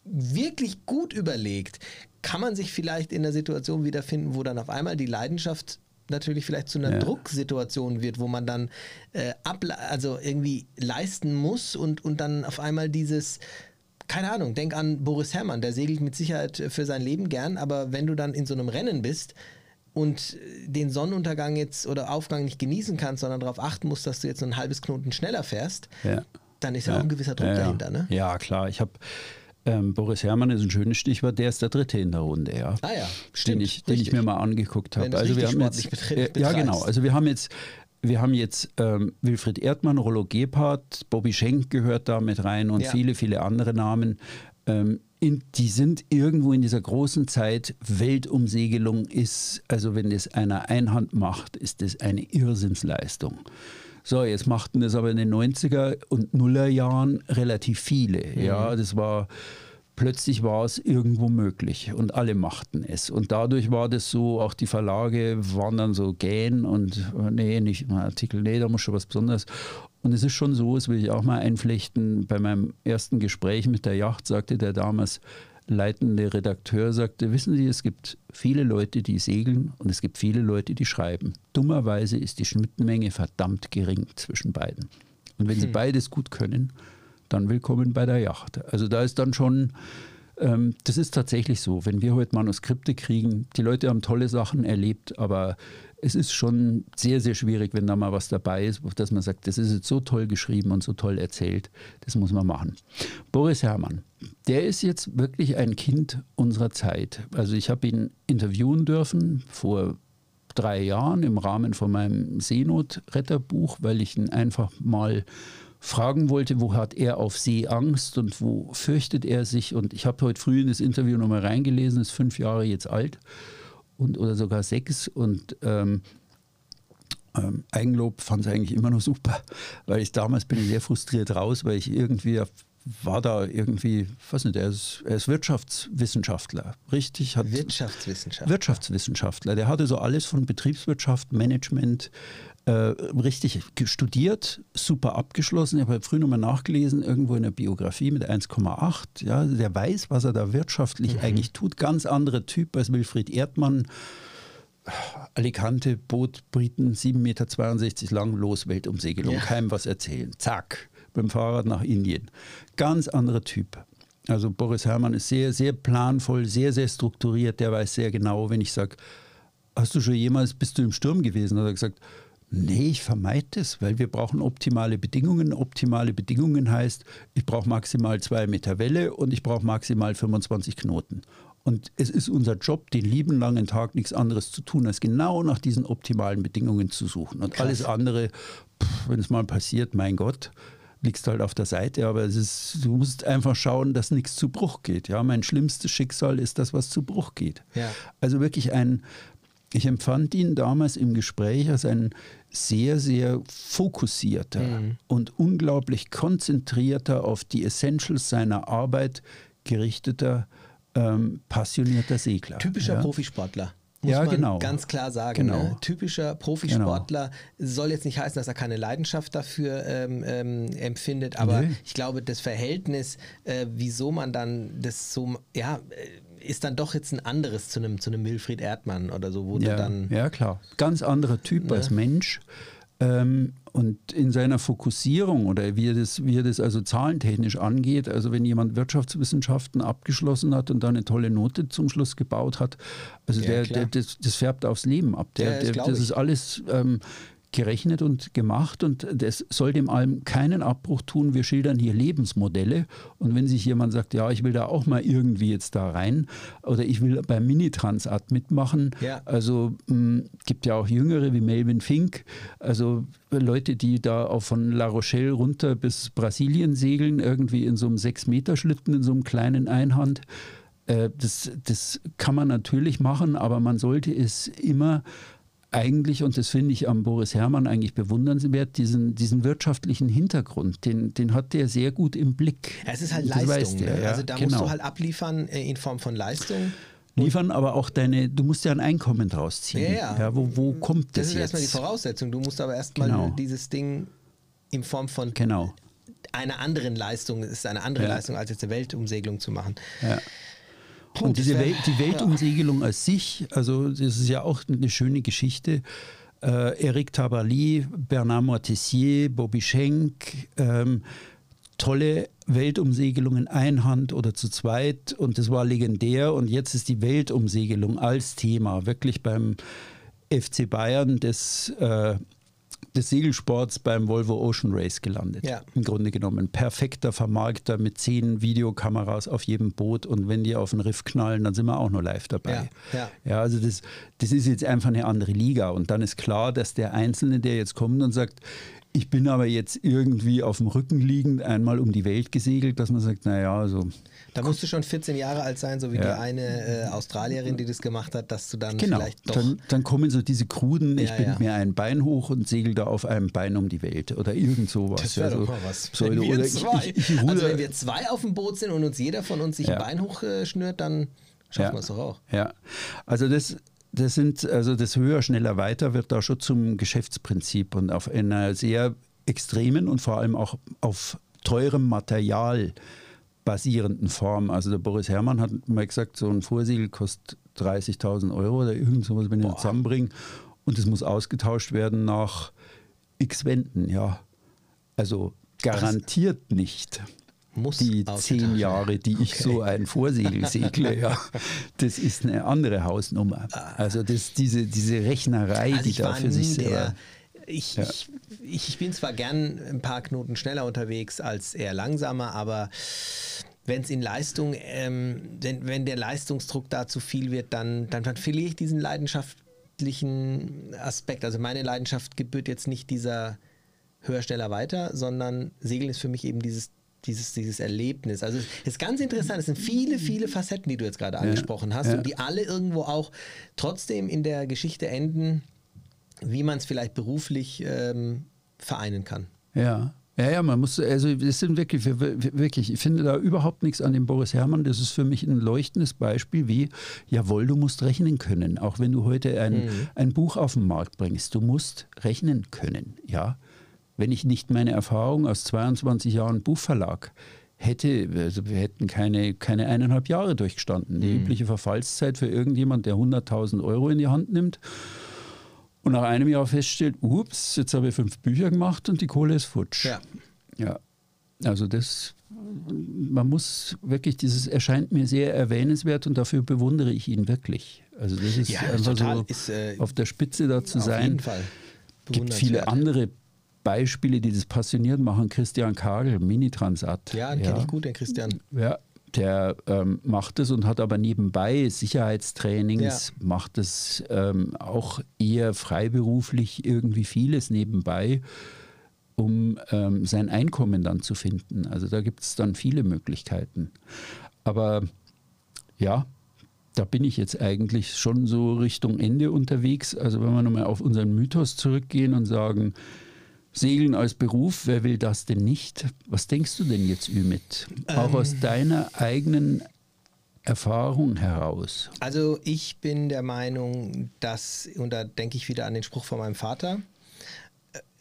wirklich gut überlegt, kann man sich vielleicht in der Situation wiederfinden, wo dann auf einmal die Leidenschaft natürlich vielleicht zu einer ja. Drucksituation wird, wo man dann äh, also irgendwie leisten muss und, und dann auf einmal dieses keine Ahnung, denk an Boris Herrmann, der segelt mit Sicherheit für sein Leben gern, aber wenn du dann in so einem Rennen bist und den Sonnenuntergang jetzt oder Aufgang nicht genießen kannst, sondern darauf achten musst, dass du jetzt ein halbes Knoten schneller fährst, ja. dann ist ja, ja, auch ein gewisser Druck ja, dahinter. Ne? Ja, klar. Ich habe ähm, Boris Herrmann ist ein schönes Stichwort, der ist der Dritte in der Runde, ja. Ah ja, stimmt. Den ich, den ich mir mal angeguckt habe. Also wir haben jetzt, betrifft, ja genau, also wir haben jetzt wir haben jetzt ähm, Wilfried Erdmann, Rollo Gebhardt, Bobby Schenk gehört da mit rein und ja. viele, viele andere Namen. Ähm, in, die sind irgendwo in dieser großen Zeit Weltumsegelung ist, also wenn das einer Einhand macht, ist das eine Irrsinnsleistung. So, jetzt machten das aber in den 90er und Nuller Jahren relativ viele. Mhm. Ja, das war plötzlich war es irgendwo möglich und alle machten es. Und dadurch war das so, auch die Verlage waren dann so gähn und nee, nicht ein Artikel, nee, da muss schon was Besonderes. Und es ist schon so, das will ich auch mal einflechten, bei meinem ersten Gespräch mit der Yacht sagte der damals leitende Redakteur, sagte, wissen Sie, es gibt viele Leute, die segeln und es gibt viele Leute, die schreiben. Dummerweise ist die Schnittmenge verdammt gering zwischen beiden. Und wenn hm. Sie beides gut können, dann willkommen bei der Yacht. Also da ist dann schon, ähm, das ist tatsächlich so, wenn wir heute Manuskripte kriegen, die Leute haben tolle Sachen erlebt, aber es ist schon sehr, sehr schwierig, wenn da mal was dabei ist, dass man sagt, das ist jetzt so toll geschrieben und so toll erzählt, das muss man machen. Boris Herrmann, der ist jetzt wirklich ein Kind unserer Zeit. Also ich habe ihn interviewen dürfen vor drei Jahren im Rahmen von meinem Seenotretterbuch, weil ich ihn einfach mal fragen wollte, wo hat er auf See Angst und wo fürchtet er sich. Und ich habe heute früh in das Interview nochmal reingelesen, ist fünf Jahre jetzt alt und, oder sogar sechs. Und ähm, ähm, Eigenlob fand es eigentlich immer noch super, weil ich damals bin ich sehr frustriert raus, weil ich irgendwie war da irgendwie, weiß nicht, er ist, er ist Wirtschaftswissenschaftler, richtig? Hat Wirtschaftswissenschaftler. Wirtschaftswissenschaftler. Der hatte so alles von Betriebswirtschaft, Management, äh, richtig studiert, super abgeschlossen. Ich habe früh nochmal nachgelesen, irgendwo in der Biografie mit 1,8. Ja, der weiß, was er da wirtschaftlich mhm. eigentlich tut. Ganz anderer Typ als Wilfried Erdmann. Alicante, Boot, Briten, 7,62 Meter lang, los, Weltumsegelung, ja. keinem was erzählen. Zack, beim Fahrrad nach Indien. Ganz anderer Typ. Also Boris Herrmann ist sehr, sehr planvoll, sehr, sehr strukturiert. Der weiß sehr genau, wenn ich sage, hast du schon jemals, bist du im Sturm gewesen? Hat er gesagt, Nee, ich vermeide das, weil wir brauchen optimale Bedingungen. Optimale Bedingungen heißt, ich brauche maximal zwei Meter Welle und ich brauche maximal 25 Knoten. Und es ist unser Job, den lieben langen Tag nichts anderes zu tun, als genau nach diesen optimalen Bedingungen zu suchen. Und Krass. alles andere, wenn es mal passiert, mein Gott, liegst halt auf der Seite, aber es ist, du musst einfach schauen, dass nichts zu Bruch geht. Ja, mein schlimmstes Schicksal ist das, was zu Bruch geht. Ja. Also wirklich ein, ich empfand ihn damals im Gespräch als ein sehr, sehr fokussierter mhm. und unglaublich konzentrierter auf die Essentials seiner Arbeit gerichteter, ähm, passionierter Segler. Typischer ja. Profisportler. Muss ja, man genau. ganz klar sagen. Genau. Ne? Typischer Profisportler genau. soll jetzt nicht heißen, dass er keine Leidenschaft dafür ähm, ähm, empfindet, aber nee. ich glaube, das Verhältnis, äh, wieso man dann das so, ja, äh, ist dann doch jetzt ein anderes zu einem, zu einem Wilfried Erdmann oder so, wo ja, du dann. Ja, klar. Ganz anderer Typ ne? als Mensch. Ähm, und in seiner Fokussierung oder wie er, das, wie er das also zahlentechnisch angeht, also wenn jemand Wirtschaftswissenschaften abgeschlossen hat und da eine tolle Note zum Schluss gebaut hat, also ja, der, der das, das, färbt aufs Leben ab. Der, ja, das, der, das ist alles ähm, gerechnet und gemacht und das soll dem allem keinen Abbruch tun. Wir schildern hier Lebensmodelle und wenn sich jemand sagt, ja, ich will da auch mal irgendwie jetzt da rein oder ich will beim Mini-Transat mitmachen, Ja. also mh, gibt ja auch Jüngere wie Melvin Fink, also Leute, die da auch von La Rochelle runter bis Brasilien segeln, irgendwie in so einem 6-Meter-Schlitten, in so einem kleinen Einhand. Äh, Das, das kann man natürlich machen, aber man sollte es immer eigentlich, und das finde ich am Boris Herrmann eigentlich bewundernswert, diesen, diesen wirtschaftlichen Hintergrund, den, den hat der sehr gut im Blick. Ja, es ist halt Das Leistung. der, ne? ja, also da genau. musst du halt abliefern äh, in Form von Leistung. Liefern, aber auch deine, du musst ja ein Einkommen draus ziehen. Ja, ja. wo, wo kommt Das das, ist jetzt? erstmal die Voraussetzung. Du musst aber erstmal Genau. dieses Ding in Form von Genau. einer anderen Leistung, es ist eine andere. Leistung, als jetzt eine Weltumsegelung zu machen. Ja. Puh, Und das diese Welt, die Weltumsegelung als sich, also das ist ja auch eine schöne Geschichte. Äh, Eric Tabarly, Bernard Mortessier, Bobby Schenk, ähm, tolle Weltumsegelungen einhand oder zu zweit und das war legendär und jetzt ist die Weltumsegelung als Thema wirklich beim FC Bayern des, äh, des Segelsports beim Volvo Ocean Race gelandet. Ja. Im Grunde genommen. Perfekter Vermarkter mit zehn Videokameras auf jedem Boot und wenn die auf den Riff knallen, dann sind wir auch noch live dabei. Ja, ja. Ja, also das, das ist jetzt einfach eine andere Liga. Und dann ist klar, dass der Einzelne, der jetzt kommt und sagt, ich bin aber jetzt irgendwie auf dem Rücken liegend einmal um die Welt gesegelt, dass man sagt, naja, also Da musst du schon 14 Jahre alt sein, so wie Ja. die eine äh, Australierin, die das gemacht hat, dass du dann genau, vielleicht doch. dann, dann kommen so diese kruden, ich Ja, bin ja. mir ein Bein hoch und segel da auf einem Bein um die Welt oder irgend sowas. das wäre ja, doch so- mal was. So, wenn oder ich, zwei, ich, ich also ruder- wenn wir zwei auf dem Boot sind und uns jeder von uns sich ein Bein hochschnürt, dann schaffen wir es doch auch. Ja, also das, das sind, also das höher, schneller, weiter wird da schon zum Geschäftsprinzip und auf einer sehr extremen und vor allem auch auf teurem Material basierenden Form. Also der Boris Herrmann hat mal gesagt, so ein Vorsegel kostet 30.000 Euro oder irgend sowas, wenn ich das zusammenbringe. Und es muss ausgetauscht werden nach x Wänden, ja. Also garantiert nicht Muss die zehn. Jahre, die ich so ein Vorsegel segle, ja, das ist eine andere Hausnummer. Also das, diese, diese Rechnerei, Also die da für sich selber. Ich, ich, ich bin zwar gern ein paar Knoten schneller unterwegs als eher langsamer, aber wenn es in Leistung, ähm, wenn, wenn der Leistungsdruck da zu viel wird, dann, dann, dann verliere ich diesen leidenschaftlichen Aspekt. Also meine Leidenschaft gebührt jetzt nicht dieser höher, schneller, weiter, sondern Segeln ist für mich eben dieses dieses, dieses Erlebnis. Also es ist ganz interessant, es sind viele, viele Facetten, die du jetzt gerade angesprochen hast ja. und die alle irgendwo auch trotzdem in der Geschichte enden, wie man es vielleicht beruflich ähm, vereinen kann. Ja. Ja, ja, man muss, also es sind wirklich, wirklich, ich finde da überhaupt nichts an dem Boris Herrmann. Das ist für mich ein leuchtendes Beispiel, wie, jawohl, du musst rechnen können. Auch wenn du heute ein, Mhm. ein Buch auf den Markt bringst, du musst rechnen können, ja. Wenn ich nicht meine Erfahrung aus 22 Jahren Buchverlag hätte, also wir hätten keine, keine eineinhalb Jahre durchgestanden. Die übliche Verfallszeit für irgendjemand, der 100.000 Euro in die Hand nimmt und nach einem Jahr feststellt, ups, jetzt habe ich fünf Bücher gemacht und die Kohle ist futsch. Ja. Ja, also das, man muss wirklich, dieses erscheint mir sehr erwähnenswert und dafür bewundere ich ihn wirklich. Also das ist Ja, einfach so Ist, äh, auf der Spitze da zu Auf sein. jeden Fall. gibt viele andere Beispiele, die das passioniert machen. Christian Kagel, Mini-Transat. Ja, den kenne ich gut, den Christian. Ja, der ähm, macht es und hat aber nebenbei Sicherheitstrainings, macht es ähm, auch eher freiberuflich irgendwie vieles nebenbei, um ähm, sein Einkommen dann zu finden. Also da gibt es dann viele Möglichkeiten. Aber ja, da bin ich jetzt eigentlich schon so Richtung Ende unterwegs. Also wenn wir nochmal auf unseren Mythos zurückgehen und sagen, Segeln als Beruf, wer will das denn nicht? Was denkst du denn jetzt, Ümit? Auch Ähm. aus deiner eigenen Erfahrung heraus. Also ich bin der Meinung, dass, und da denke ich wieder an den Spruch von meinem Vater,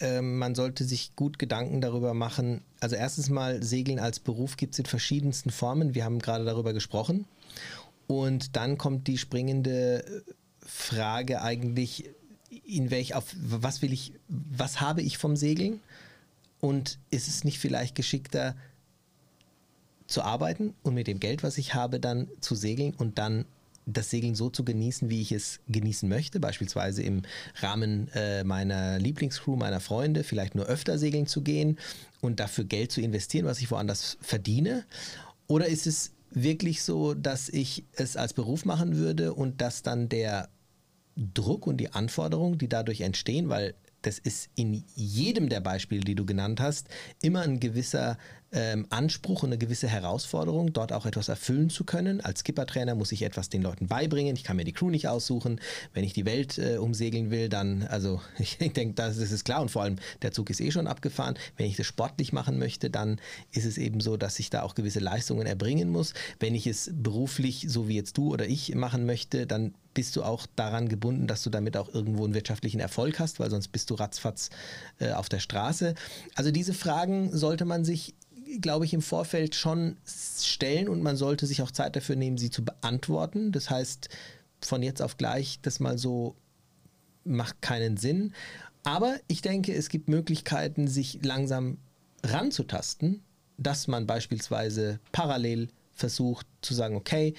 äh, man sollte sich gut Gedanken darüber machen. Also erstens mal, Segeln als Beruf gibt es in verschiedensten Formen. Wir haben gerade darüber gesprochen. Und dann kommt die springende äh, Frage eigentlich, in welch, auf was will ich, was habe ich vom Segeln? Und ist es nicht vielleicht geschickter, zu arbeiten und mit dem Geld, was ich habe, dann zu segeln und dann das Segeln so zu genießen, wie ich es genießen möchte, beispielsweise im Rahmen äh, meiner Lieblingscrew, meiner Freunde, vielleicht nur öfter segeln zu gehen und dafür Geld zu investieren, was ich woanders verdiene? Oder ist es wirklich so, dass ich es als Beruf machen würde und dass dann der Druck und die Anforderungen, die dadurch entstehen, weil das ist in jedem der Beispiele, die du genannt hast, immer ein gewisser ähm, Anspruch und eine gewisse Herausforderung, dort auch etwas erfüllen zu können. Als Skippertrainer muss ich etwas den Leuten beibringen. Ich kann mir die Crew nicht aussuchen. Wenn ich die Welt äh, umsegeln will, dann, also ich denke, das, das ist klar und vor allem der Zug ist eh schon abgefahren. Wenn ich das sportlich machen möchte, dann ist es eben so, dass ich da auch gewisse Leistungen erbringen muss. Wenn ich es beruflich, so wie jetzt du oder ich, machen möchte, dann bist du auch daran gebunden, dass du damit auch irgendwo einen wirtschaftlichen Erfolg hast, weil sonst bist du ratzfatz äh, auf der Straße. Also diese Fragen sollte man sich glaube ich, im Vorfeld schon stellen und man sollte sich auch Zeit dafür nehmen, sie zu beantworten. Das heißt, von jetzt auf gleich das mal so macht keinen Sinn. Aber ich denke, es gibt Möglichkeiten, sich langsam ranzutasten, dass man beispielsweise parallel versucht zu sagen, okay,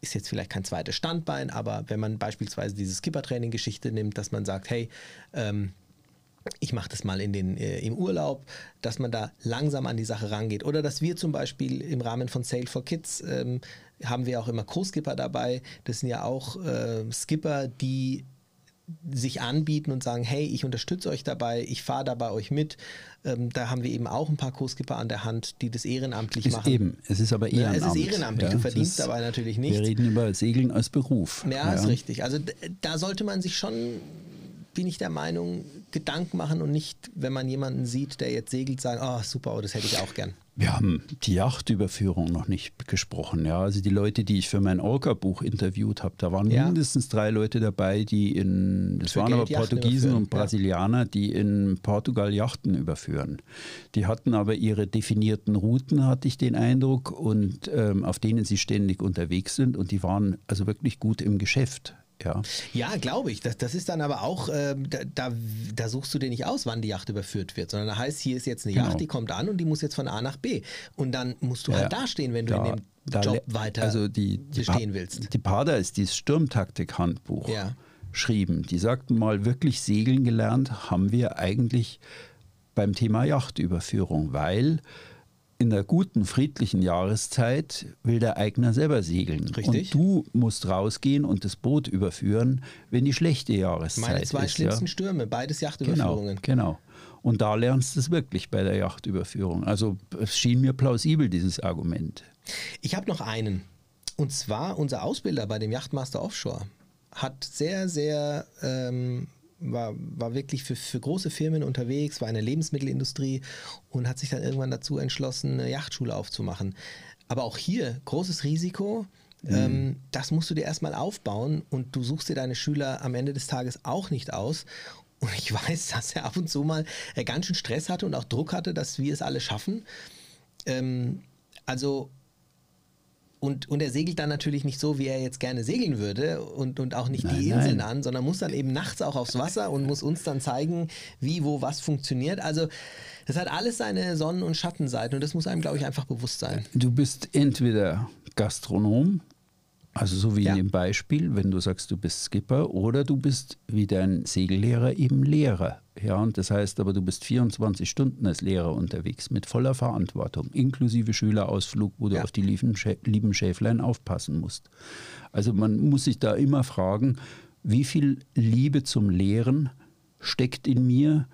ist jetzt vielleicht kein zweites Standbein, aber wenn man beispielsweise diese Skippertraining-Geschichte nimmt, dass man sagt, hey, ähm, ich mache das mal in den, äh, im Urlaub, dass man da langsam an die Sache rangeht. Oder dass wir zum Beispiel im Rahmen von Sail for Kids ähm, haben wir auch immer Co-Skipper dabei. Das sind ja auch äh, Skipper, die sich anbieten und sagen, hey, ich unterstütze euch dabei, ich fahre da bei euch mit. Ähm, da haben wir eben auch ein paar Co-Skipper an der Hand, die das ehrenamtlich ist machen. Eben, es ist aber ehrenamtlich. Ja, es ist ehrenamtlich, ja, du verdienst dabei natürlich nichts. Wir reden über Segeln als Beruf. Ja, ja, ist richtig. Also da sollte man sich schon bin ich der Meinung, Gedanken machen und nicht, wenn man jemanden sieht, der jetzt segelt, sagen, oh super, oh, das hätte ich auch gern. Wir haben die Yachtüberführung noch nicht gesprochen. Ja, also die Leute, die ich für mein Orca-Buch interviewt habe, da waren ja. mindestens drei Leute dabei, die in, das für waren Geld aber Portugiesen und Brasilianer, die in Portugal Yachten überführen. Die hatten aber ihre definierten Routen, hatte ich den Eindruck, und ähm, auf denen sie ständig unterwegs sind und die waren also wirklich gut im Geschäft. Ja, ja glaube ich. Das, das ist dann aber auch, äh, da, da, suchst du dir nicht aus, wann die Yacht überführt wird, sondern da heißt, hier ist jetzt eine genau. Yacht, die kommt an und die muss jetzt von A nach B. Und dann musst du ja, halt dastehen, wenn du da, in dem da, Job weiter also die, die bestehen willst. Die Pader ist dieses Sturmtaktik-Handbuch ja. schrieben. Die sagten mal, wirklich segeln gelernt haben wir eigentlich beim Thema Yachtüberführung, weil in der guten, friedlichen Jahreszeit will der Eigner selber segeln. Richtig. Und du musst rausgehen und das Boot überführen, wenn die schlechte Jahreszeit ist. Meine zwei ist, schlimmsten ja. Stürme, beides Yachtüberführungen. Genau, genau. Und da lernst du es wirklich bei der Yachtüberführung. Also es schien mir plausibel, dieses Argument. Ich habe noch einen. Und zwar unser Ausbilder bei dem Yachtmaster Offshore hat sehr, sehr ähm, war, war wirklich für, für große Firmen unterwegs, war in der Lebensmittelindustrie und hat sich dann irgendwann dazu entschlossen, eine Yachtschule aufzumachen. Aber auch hier großes Risiko. Mhm. Ähm, das musst du dir erstmal aufbauen und du suchst dir deine Schüler am Ende des Tages auch nicht aus. Und ich weiß, dass er ab und zu mal äh, ganz schön Stress hatte und auch Druck hatte, dass wir es alle schaffen. Ähm, also und, und er segelt dann natürlich nicht so, wie er jetzt gerne segeln würde und, und auch nicht nein, die Inseln nein. an, sondern muss dann eben nachts auch aufs Wasser und muss uns dann zeigen, wie, wo, was funktioniert. Also das hat alles seine Sonnen- und Schattenseiten und das muss einem, glaube ich, einfach bewusst sein. Du bist entweder Gastronom also so wie ja. in dem Beispiel, wenn du sagst, du bist Skipper oder du bist wie dein Segellehrer eben Lehrer. Ja, und das heißt aber, du bist 24 Stunden als Lehrer unterwegs mit voller Verantwortung, inklusive Schülerausflug, wo du ja. auf die lieben, lieben Schäflein aufpassen musst. Also man muss sich da immer fragen, wie viel Liebe zum Lehren steckt in mir,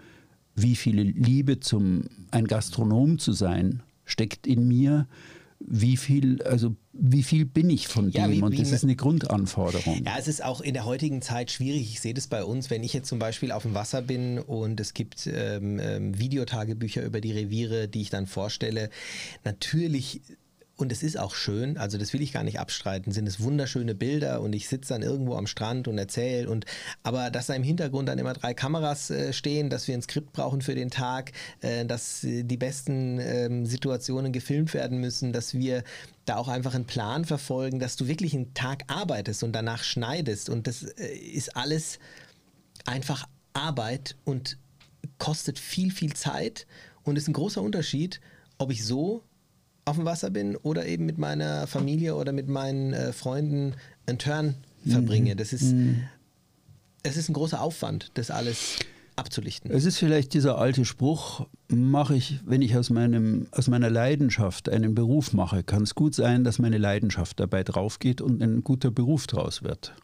wie viel Liebe zum ein Gastronom zu sein steckt in mir, wie viel, also wie viel bin ich von ja, dem? Wie, und das ist eine Grundanforderung. Ja, es ist auch in der heutigen Zeit schwierig. Ich sehe das bei uns, wenn ich jetzt zum Beispiel auf dem Wasser bin und es gibt ähm, ähm, Videotagebücher über die Reviere, die ich dann vorstelle. Natürlich und es ist auch schön, also das will ich gar nicht abstreiten, sind es wunderschöne Bilder und ich sitze dann irgendwo am Strand und erzähle und aber dass da im Hintergrund dann immer drei Kameras äh, stehen, dass wir ein Skript brauchen für den Tag, äh, dass äh, die besten ähm, Situationen gefilmt werden müssen, dass wir da auch einfach einen Plan verfolgen, dass du wirklich einen Tag arbeitest und danach schneidest. Und das äh, ist alles einfach Arbeit und kostet viel, viel Zeit. Und ist ein großer Unterschied, ob ich so auf dem Wasser bin oder eben mit meiner Familie oder mit meinen äh, Freunden einen Turn verbringe. Das ist, es ist ein großer Aufwand, das alles abzulichten. Es ist vielleicht dieser alte Spruch, mache ich, wenn ich aus, meinem, aus meiner Leidenschaft einen Beruf mache, kann es gut sein, dass meine Leidenschaft dabei draufgeht und ein guter Beruf draus wird.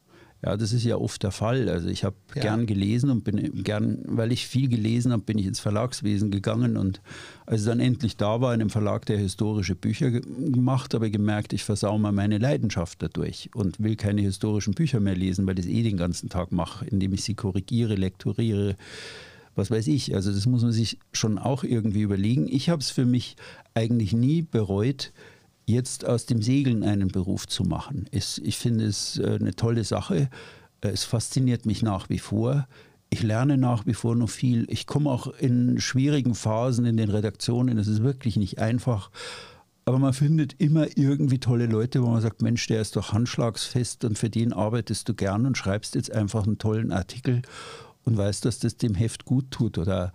Ja, das ist ja oft der Fall. Also ich habe Ja. gern gelesen und bin gern, weil ich viel gelesen habe, bin ich ins Verlagswesen gegangen und als es dann endlich da war, in einem Verlag, der historische Bücher ge- gemacht, habe ich gemerkt, ich versau mal meine Leidenschaft dadurch und will keine historischen Bücher mehr lesen, weil ich das eh den ganzen Tag mache, indem ich sie korrigiere, lektoriere, was weiß ich. Also das muss man sich schon auch irgendwie überlegen. Ich habe es für mich eigentlich nie bereut, jetzt aus dem Segeln einen Beruf zu machen. Es, ich finde es äh, eine tolle Sache. Es fasziniert mich nach wie vor. Ich lerne nach wie vor noch viel. Ich komme auch in schwierigen Phasen in den Redaktionen. Es ist wirklich nicht einfach. Aber man findet immer irgendwie tolle Leute, wo man sagt, Mensch, der ist doch handschlagsfest und für den arbeitest du gern und schreibst jetzt einfach einen tollen Artikel und weißt, dass das dem Heft gut tut. Oder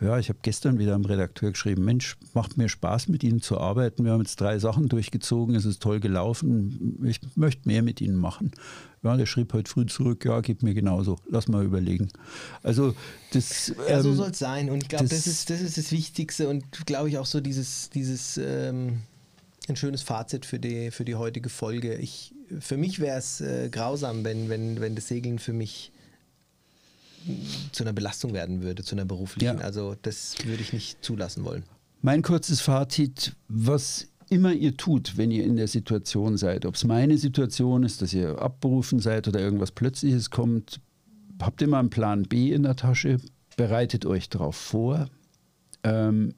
ja, ich habe gestern wieder am Redakteur geschrieben, Mensch, macht mir Spaß mit Ihnen zu arbeiten. Wir haben jetzt drei Sachen durchgezogen, es ist toll gelaufen. Ich möchte mehr mit Ihnen machen. Ja, der schrieb heute früh zurück, ja, geht mir genauso. Lass mal überlegen. Also das Ja, so ähm, soll es sein. Und ich glaube, das, das- ist, das ist das Wichtigste und glaube ich auch so dieses, dieses ähm, ein schönes Fazit für die, für die heutige Folge. Ich, für mich wäre es äh, grausam, wenn, wenn, wenn das Segeln für mich zu einer Belastung werden würde, zu einer beruflichen. Ja. Also das würde ich nicht zulassen wollen. Mein kurzes Fazit, was immer ihr tut, wenn ihr in der Situation seid, ob es meine Situation ist, dass ihr abberufen seid oder irgendwas Plötzliches kommt, habt immer einen Plan B in der Tasche, bereitet euch darauf vor, ähm,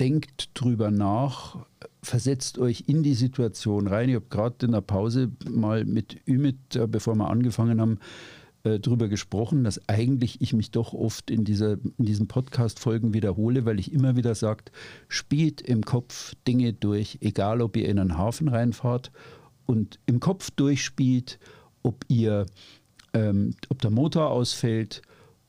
denkt drüber nach, versetzt euch in die Situation rein. Ich habe gerade in der Pause mal mit Ümit, äh, bevor wir angefangen haben, äh, drüber gesprochen, dass eigentlich ich mich doch oft in, dieser, in diesen Podcast-Folgen wiederhole, weil ich immer wieder sage, spielt im Kopf Dinge durch, egal ob ihr in einen Hafen reinfahrt und im Kopf durchspielt, ob ihr, ähm, ob der Motor ausfällt,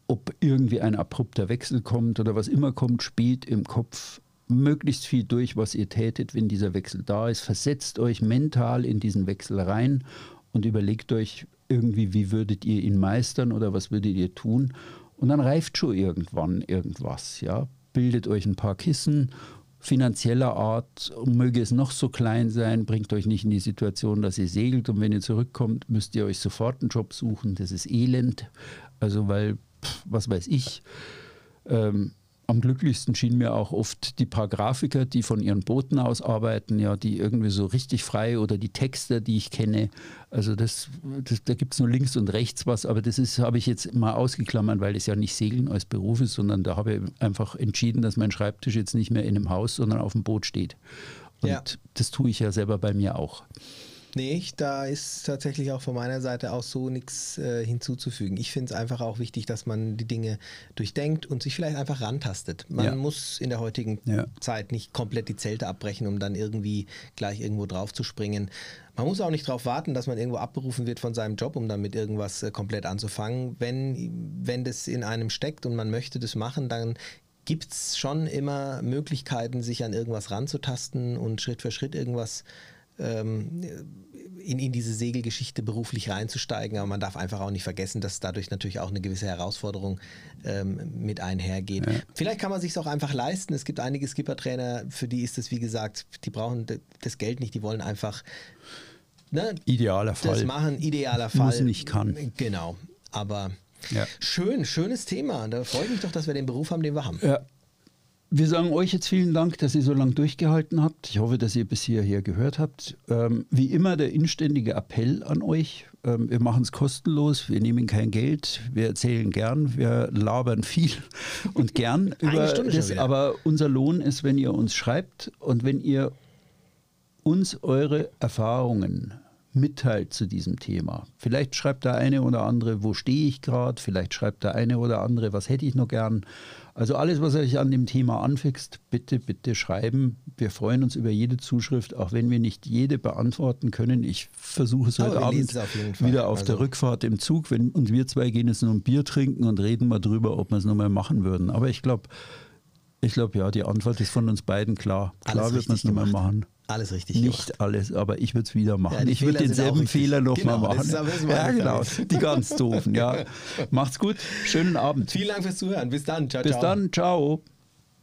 ob irgendwie ein abrupter Wechsel kommt oder was immer kommt, spielt im Kopf möglichst viel durch, was ihr tätet, wenn dieser Wechsel da ist. Versetzt euch mental in diesen Wechsel rein und überlegt euch irgendwie, wie würdet ihr ihn meistern oder was würdet ihr tun. Und dann reift schon irgendwann irgendwas. Ja? Bildet euch ein paar Kissen finanzieller Art, möge es noch so klein sein, bringt euch nicht in die Situation, dass ihr segelt und wenn ihr zurückkommt, müsst ihr euch sofort einen Job suchen. Das ist elend. Also weil, pff, was weiß ich, ähm, am glücklichsten schienen mir auch oft die paar Grafiker, die von ihren Booten aus arbeiten, ja, die irgendwie so richtig frei oder die Texter, die ich kenne. Also das, das da gibt es nur links und rechts was, aber das ist, habe ich jetzt mal ausgeklammert, weil es ja nicht Segeln als Beruf ist, sondern da habe ich einfach entschieden, dass mein Schreibtisch jetzt nicht mehr in einem Haus, sondern auf dem Boot steht. Und Ja. das tue ich ja selber bei mir auch. Nee, da ist tatsächlich auch von meiner Seite aus so nichts äh, hinzuzufügen. Ich finde es einfach auch wichtig, dass man die Dinge durchdenkt und sich vielleicht einfach rantastet. Man Ja. muss in der heutigen Ja. Zeit nicht komplett die Zelte abbrechen, um dann irgendwie gleich irgendwo drauf zu springen. Man muss auch nicht darauf warten, dass man irgendwo abberufen wird von seinem Job, um dann mit irgendwas äh, komplett anzufangen. Wenn, wenn das in einem steckt und man möchte das machen, dann gibt es schon immer Möglichkeiten, sich an irgendwas ranzutasten und Schritt für Schritt irgendwas ähm, in, in diese Segelgeschichte beruflich reinzusteigen. Aber man darf einfach auch nicht vergessen, dass dadurch natürlich auch eine gewisse Herausforderung ähm, mit einhergeht. Vielleicht kann man sich auch einfach leisten. Es gibt einige Skippertrainer, für die ist das, wie gesagt, die brauchen das Geld nicht, die wollen einfach ne, Idealer das Fall. machen, idealer Fall. Muss nicht kann. Genau. Aber Ja. schön, schönes Thema. Da freue ich mich doch, dass wir den Beruf haben, den wir haben. Ja. Wir sagen euch jetzt vielen Dank, dass ihr so lange durchgehalten habt. Ich hoffe, dass ihr bis hierher gehört habt. Ähm, wie immer der inständige Appell an euch. Ähm, wir machen es kostenlos, wir nehmen kein Geld, wir erzählen gern, wir labern viel und gern über das. Aber unser Lohn ist, wenn ihr uns schreibt und wenn ihr uns eure Erfahrungen mitteilt zu diesem Thema. Vielleicht schreibt der eine oder andere, wo stehe ich gerade, vielleicht schreibt der eine oder andere, was hätte ich noch gern. Also alles, was euch an dem Thema anfixt, bitte, bitte schreiben. Wir freuen uns über jede Zuschrift, auch wenn wir nicht jede beantworten können. Ich versuche es heute Abend auf wieder auf Also- der Rückfahrt im Zug wenn, und wir zwei gehen jetzt noch ein Bier trinken und reden mal drüber, ob wir es nochmal machen würden. Aber ich glaube, ich glaube, ja, die Antwort ist von uns beiden klar. Klar Alles wird man es nochmal machen. Alles richtig Nicht gemacht. alles, aber ich würde es wieder machen. Ja, ich würde denselben. Fehler nochmal Genau, das machen. das ist ja, genau. Die ganz doofen, ja. Macht's gut. Schönen Abend. Vielen Dank fürs Zuhören. Bis dann. Ciao, Bis ciao. dann. Ciao.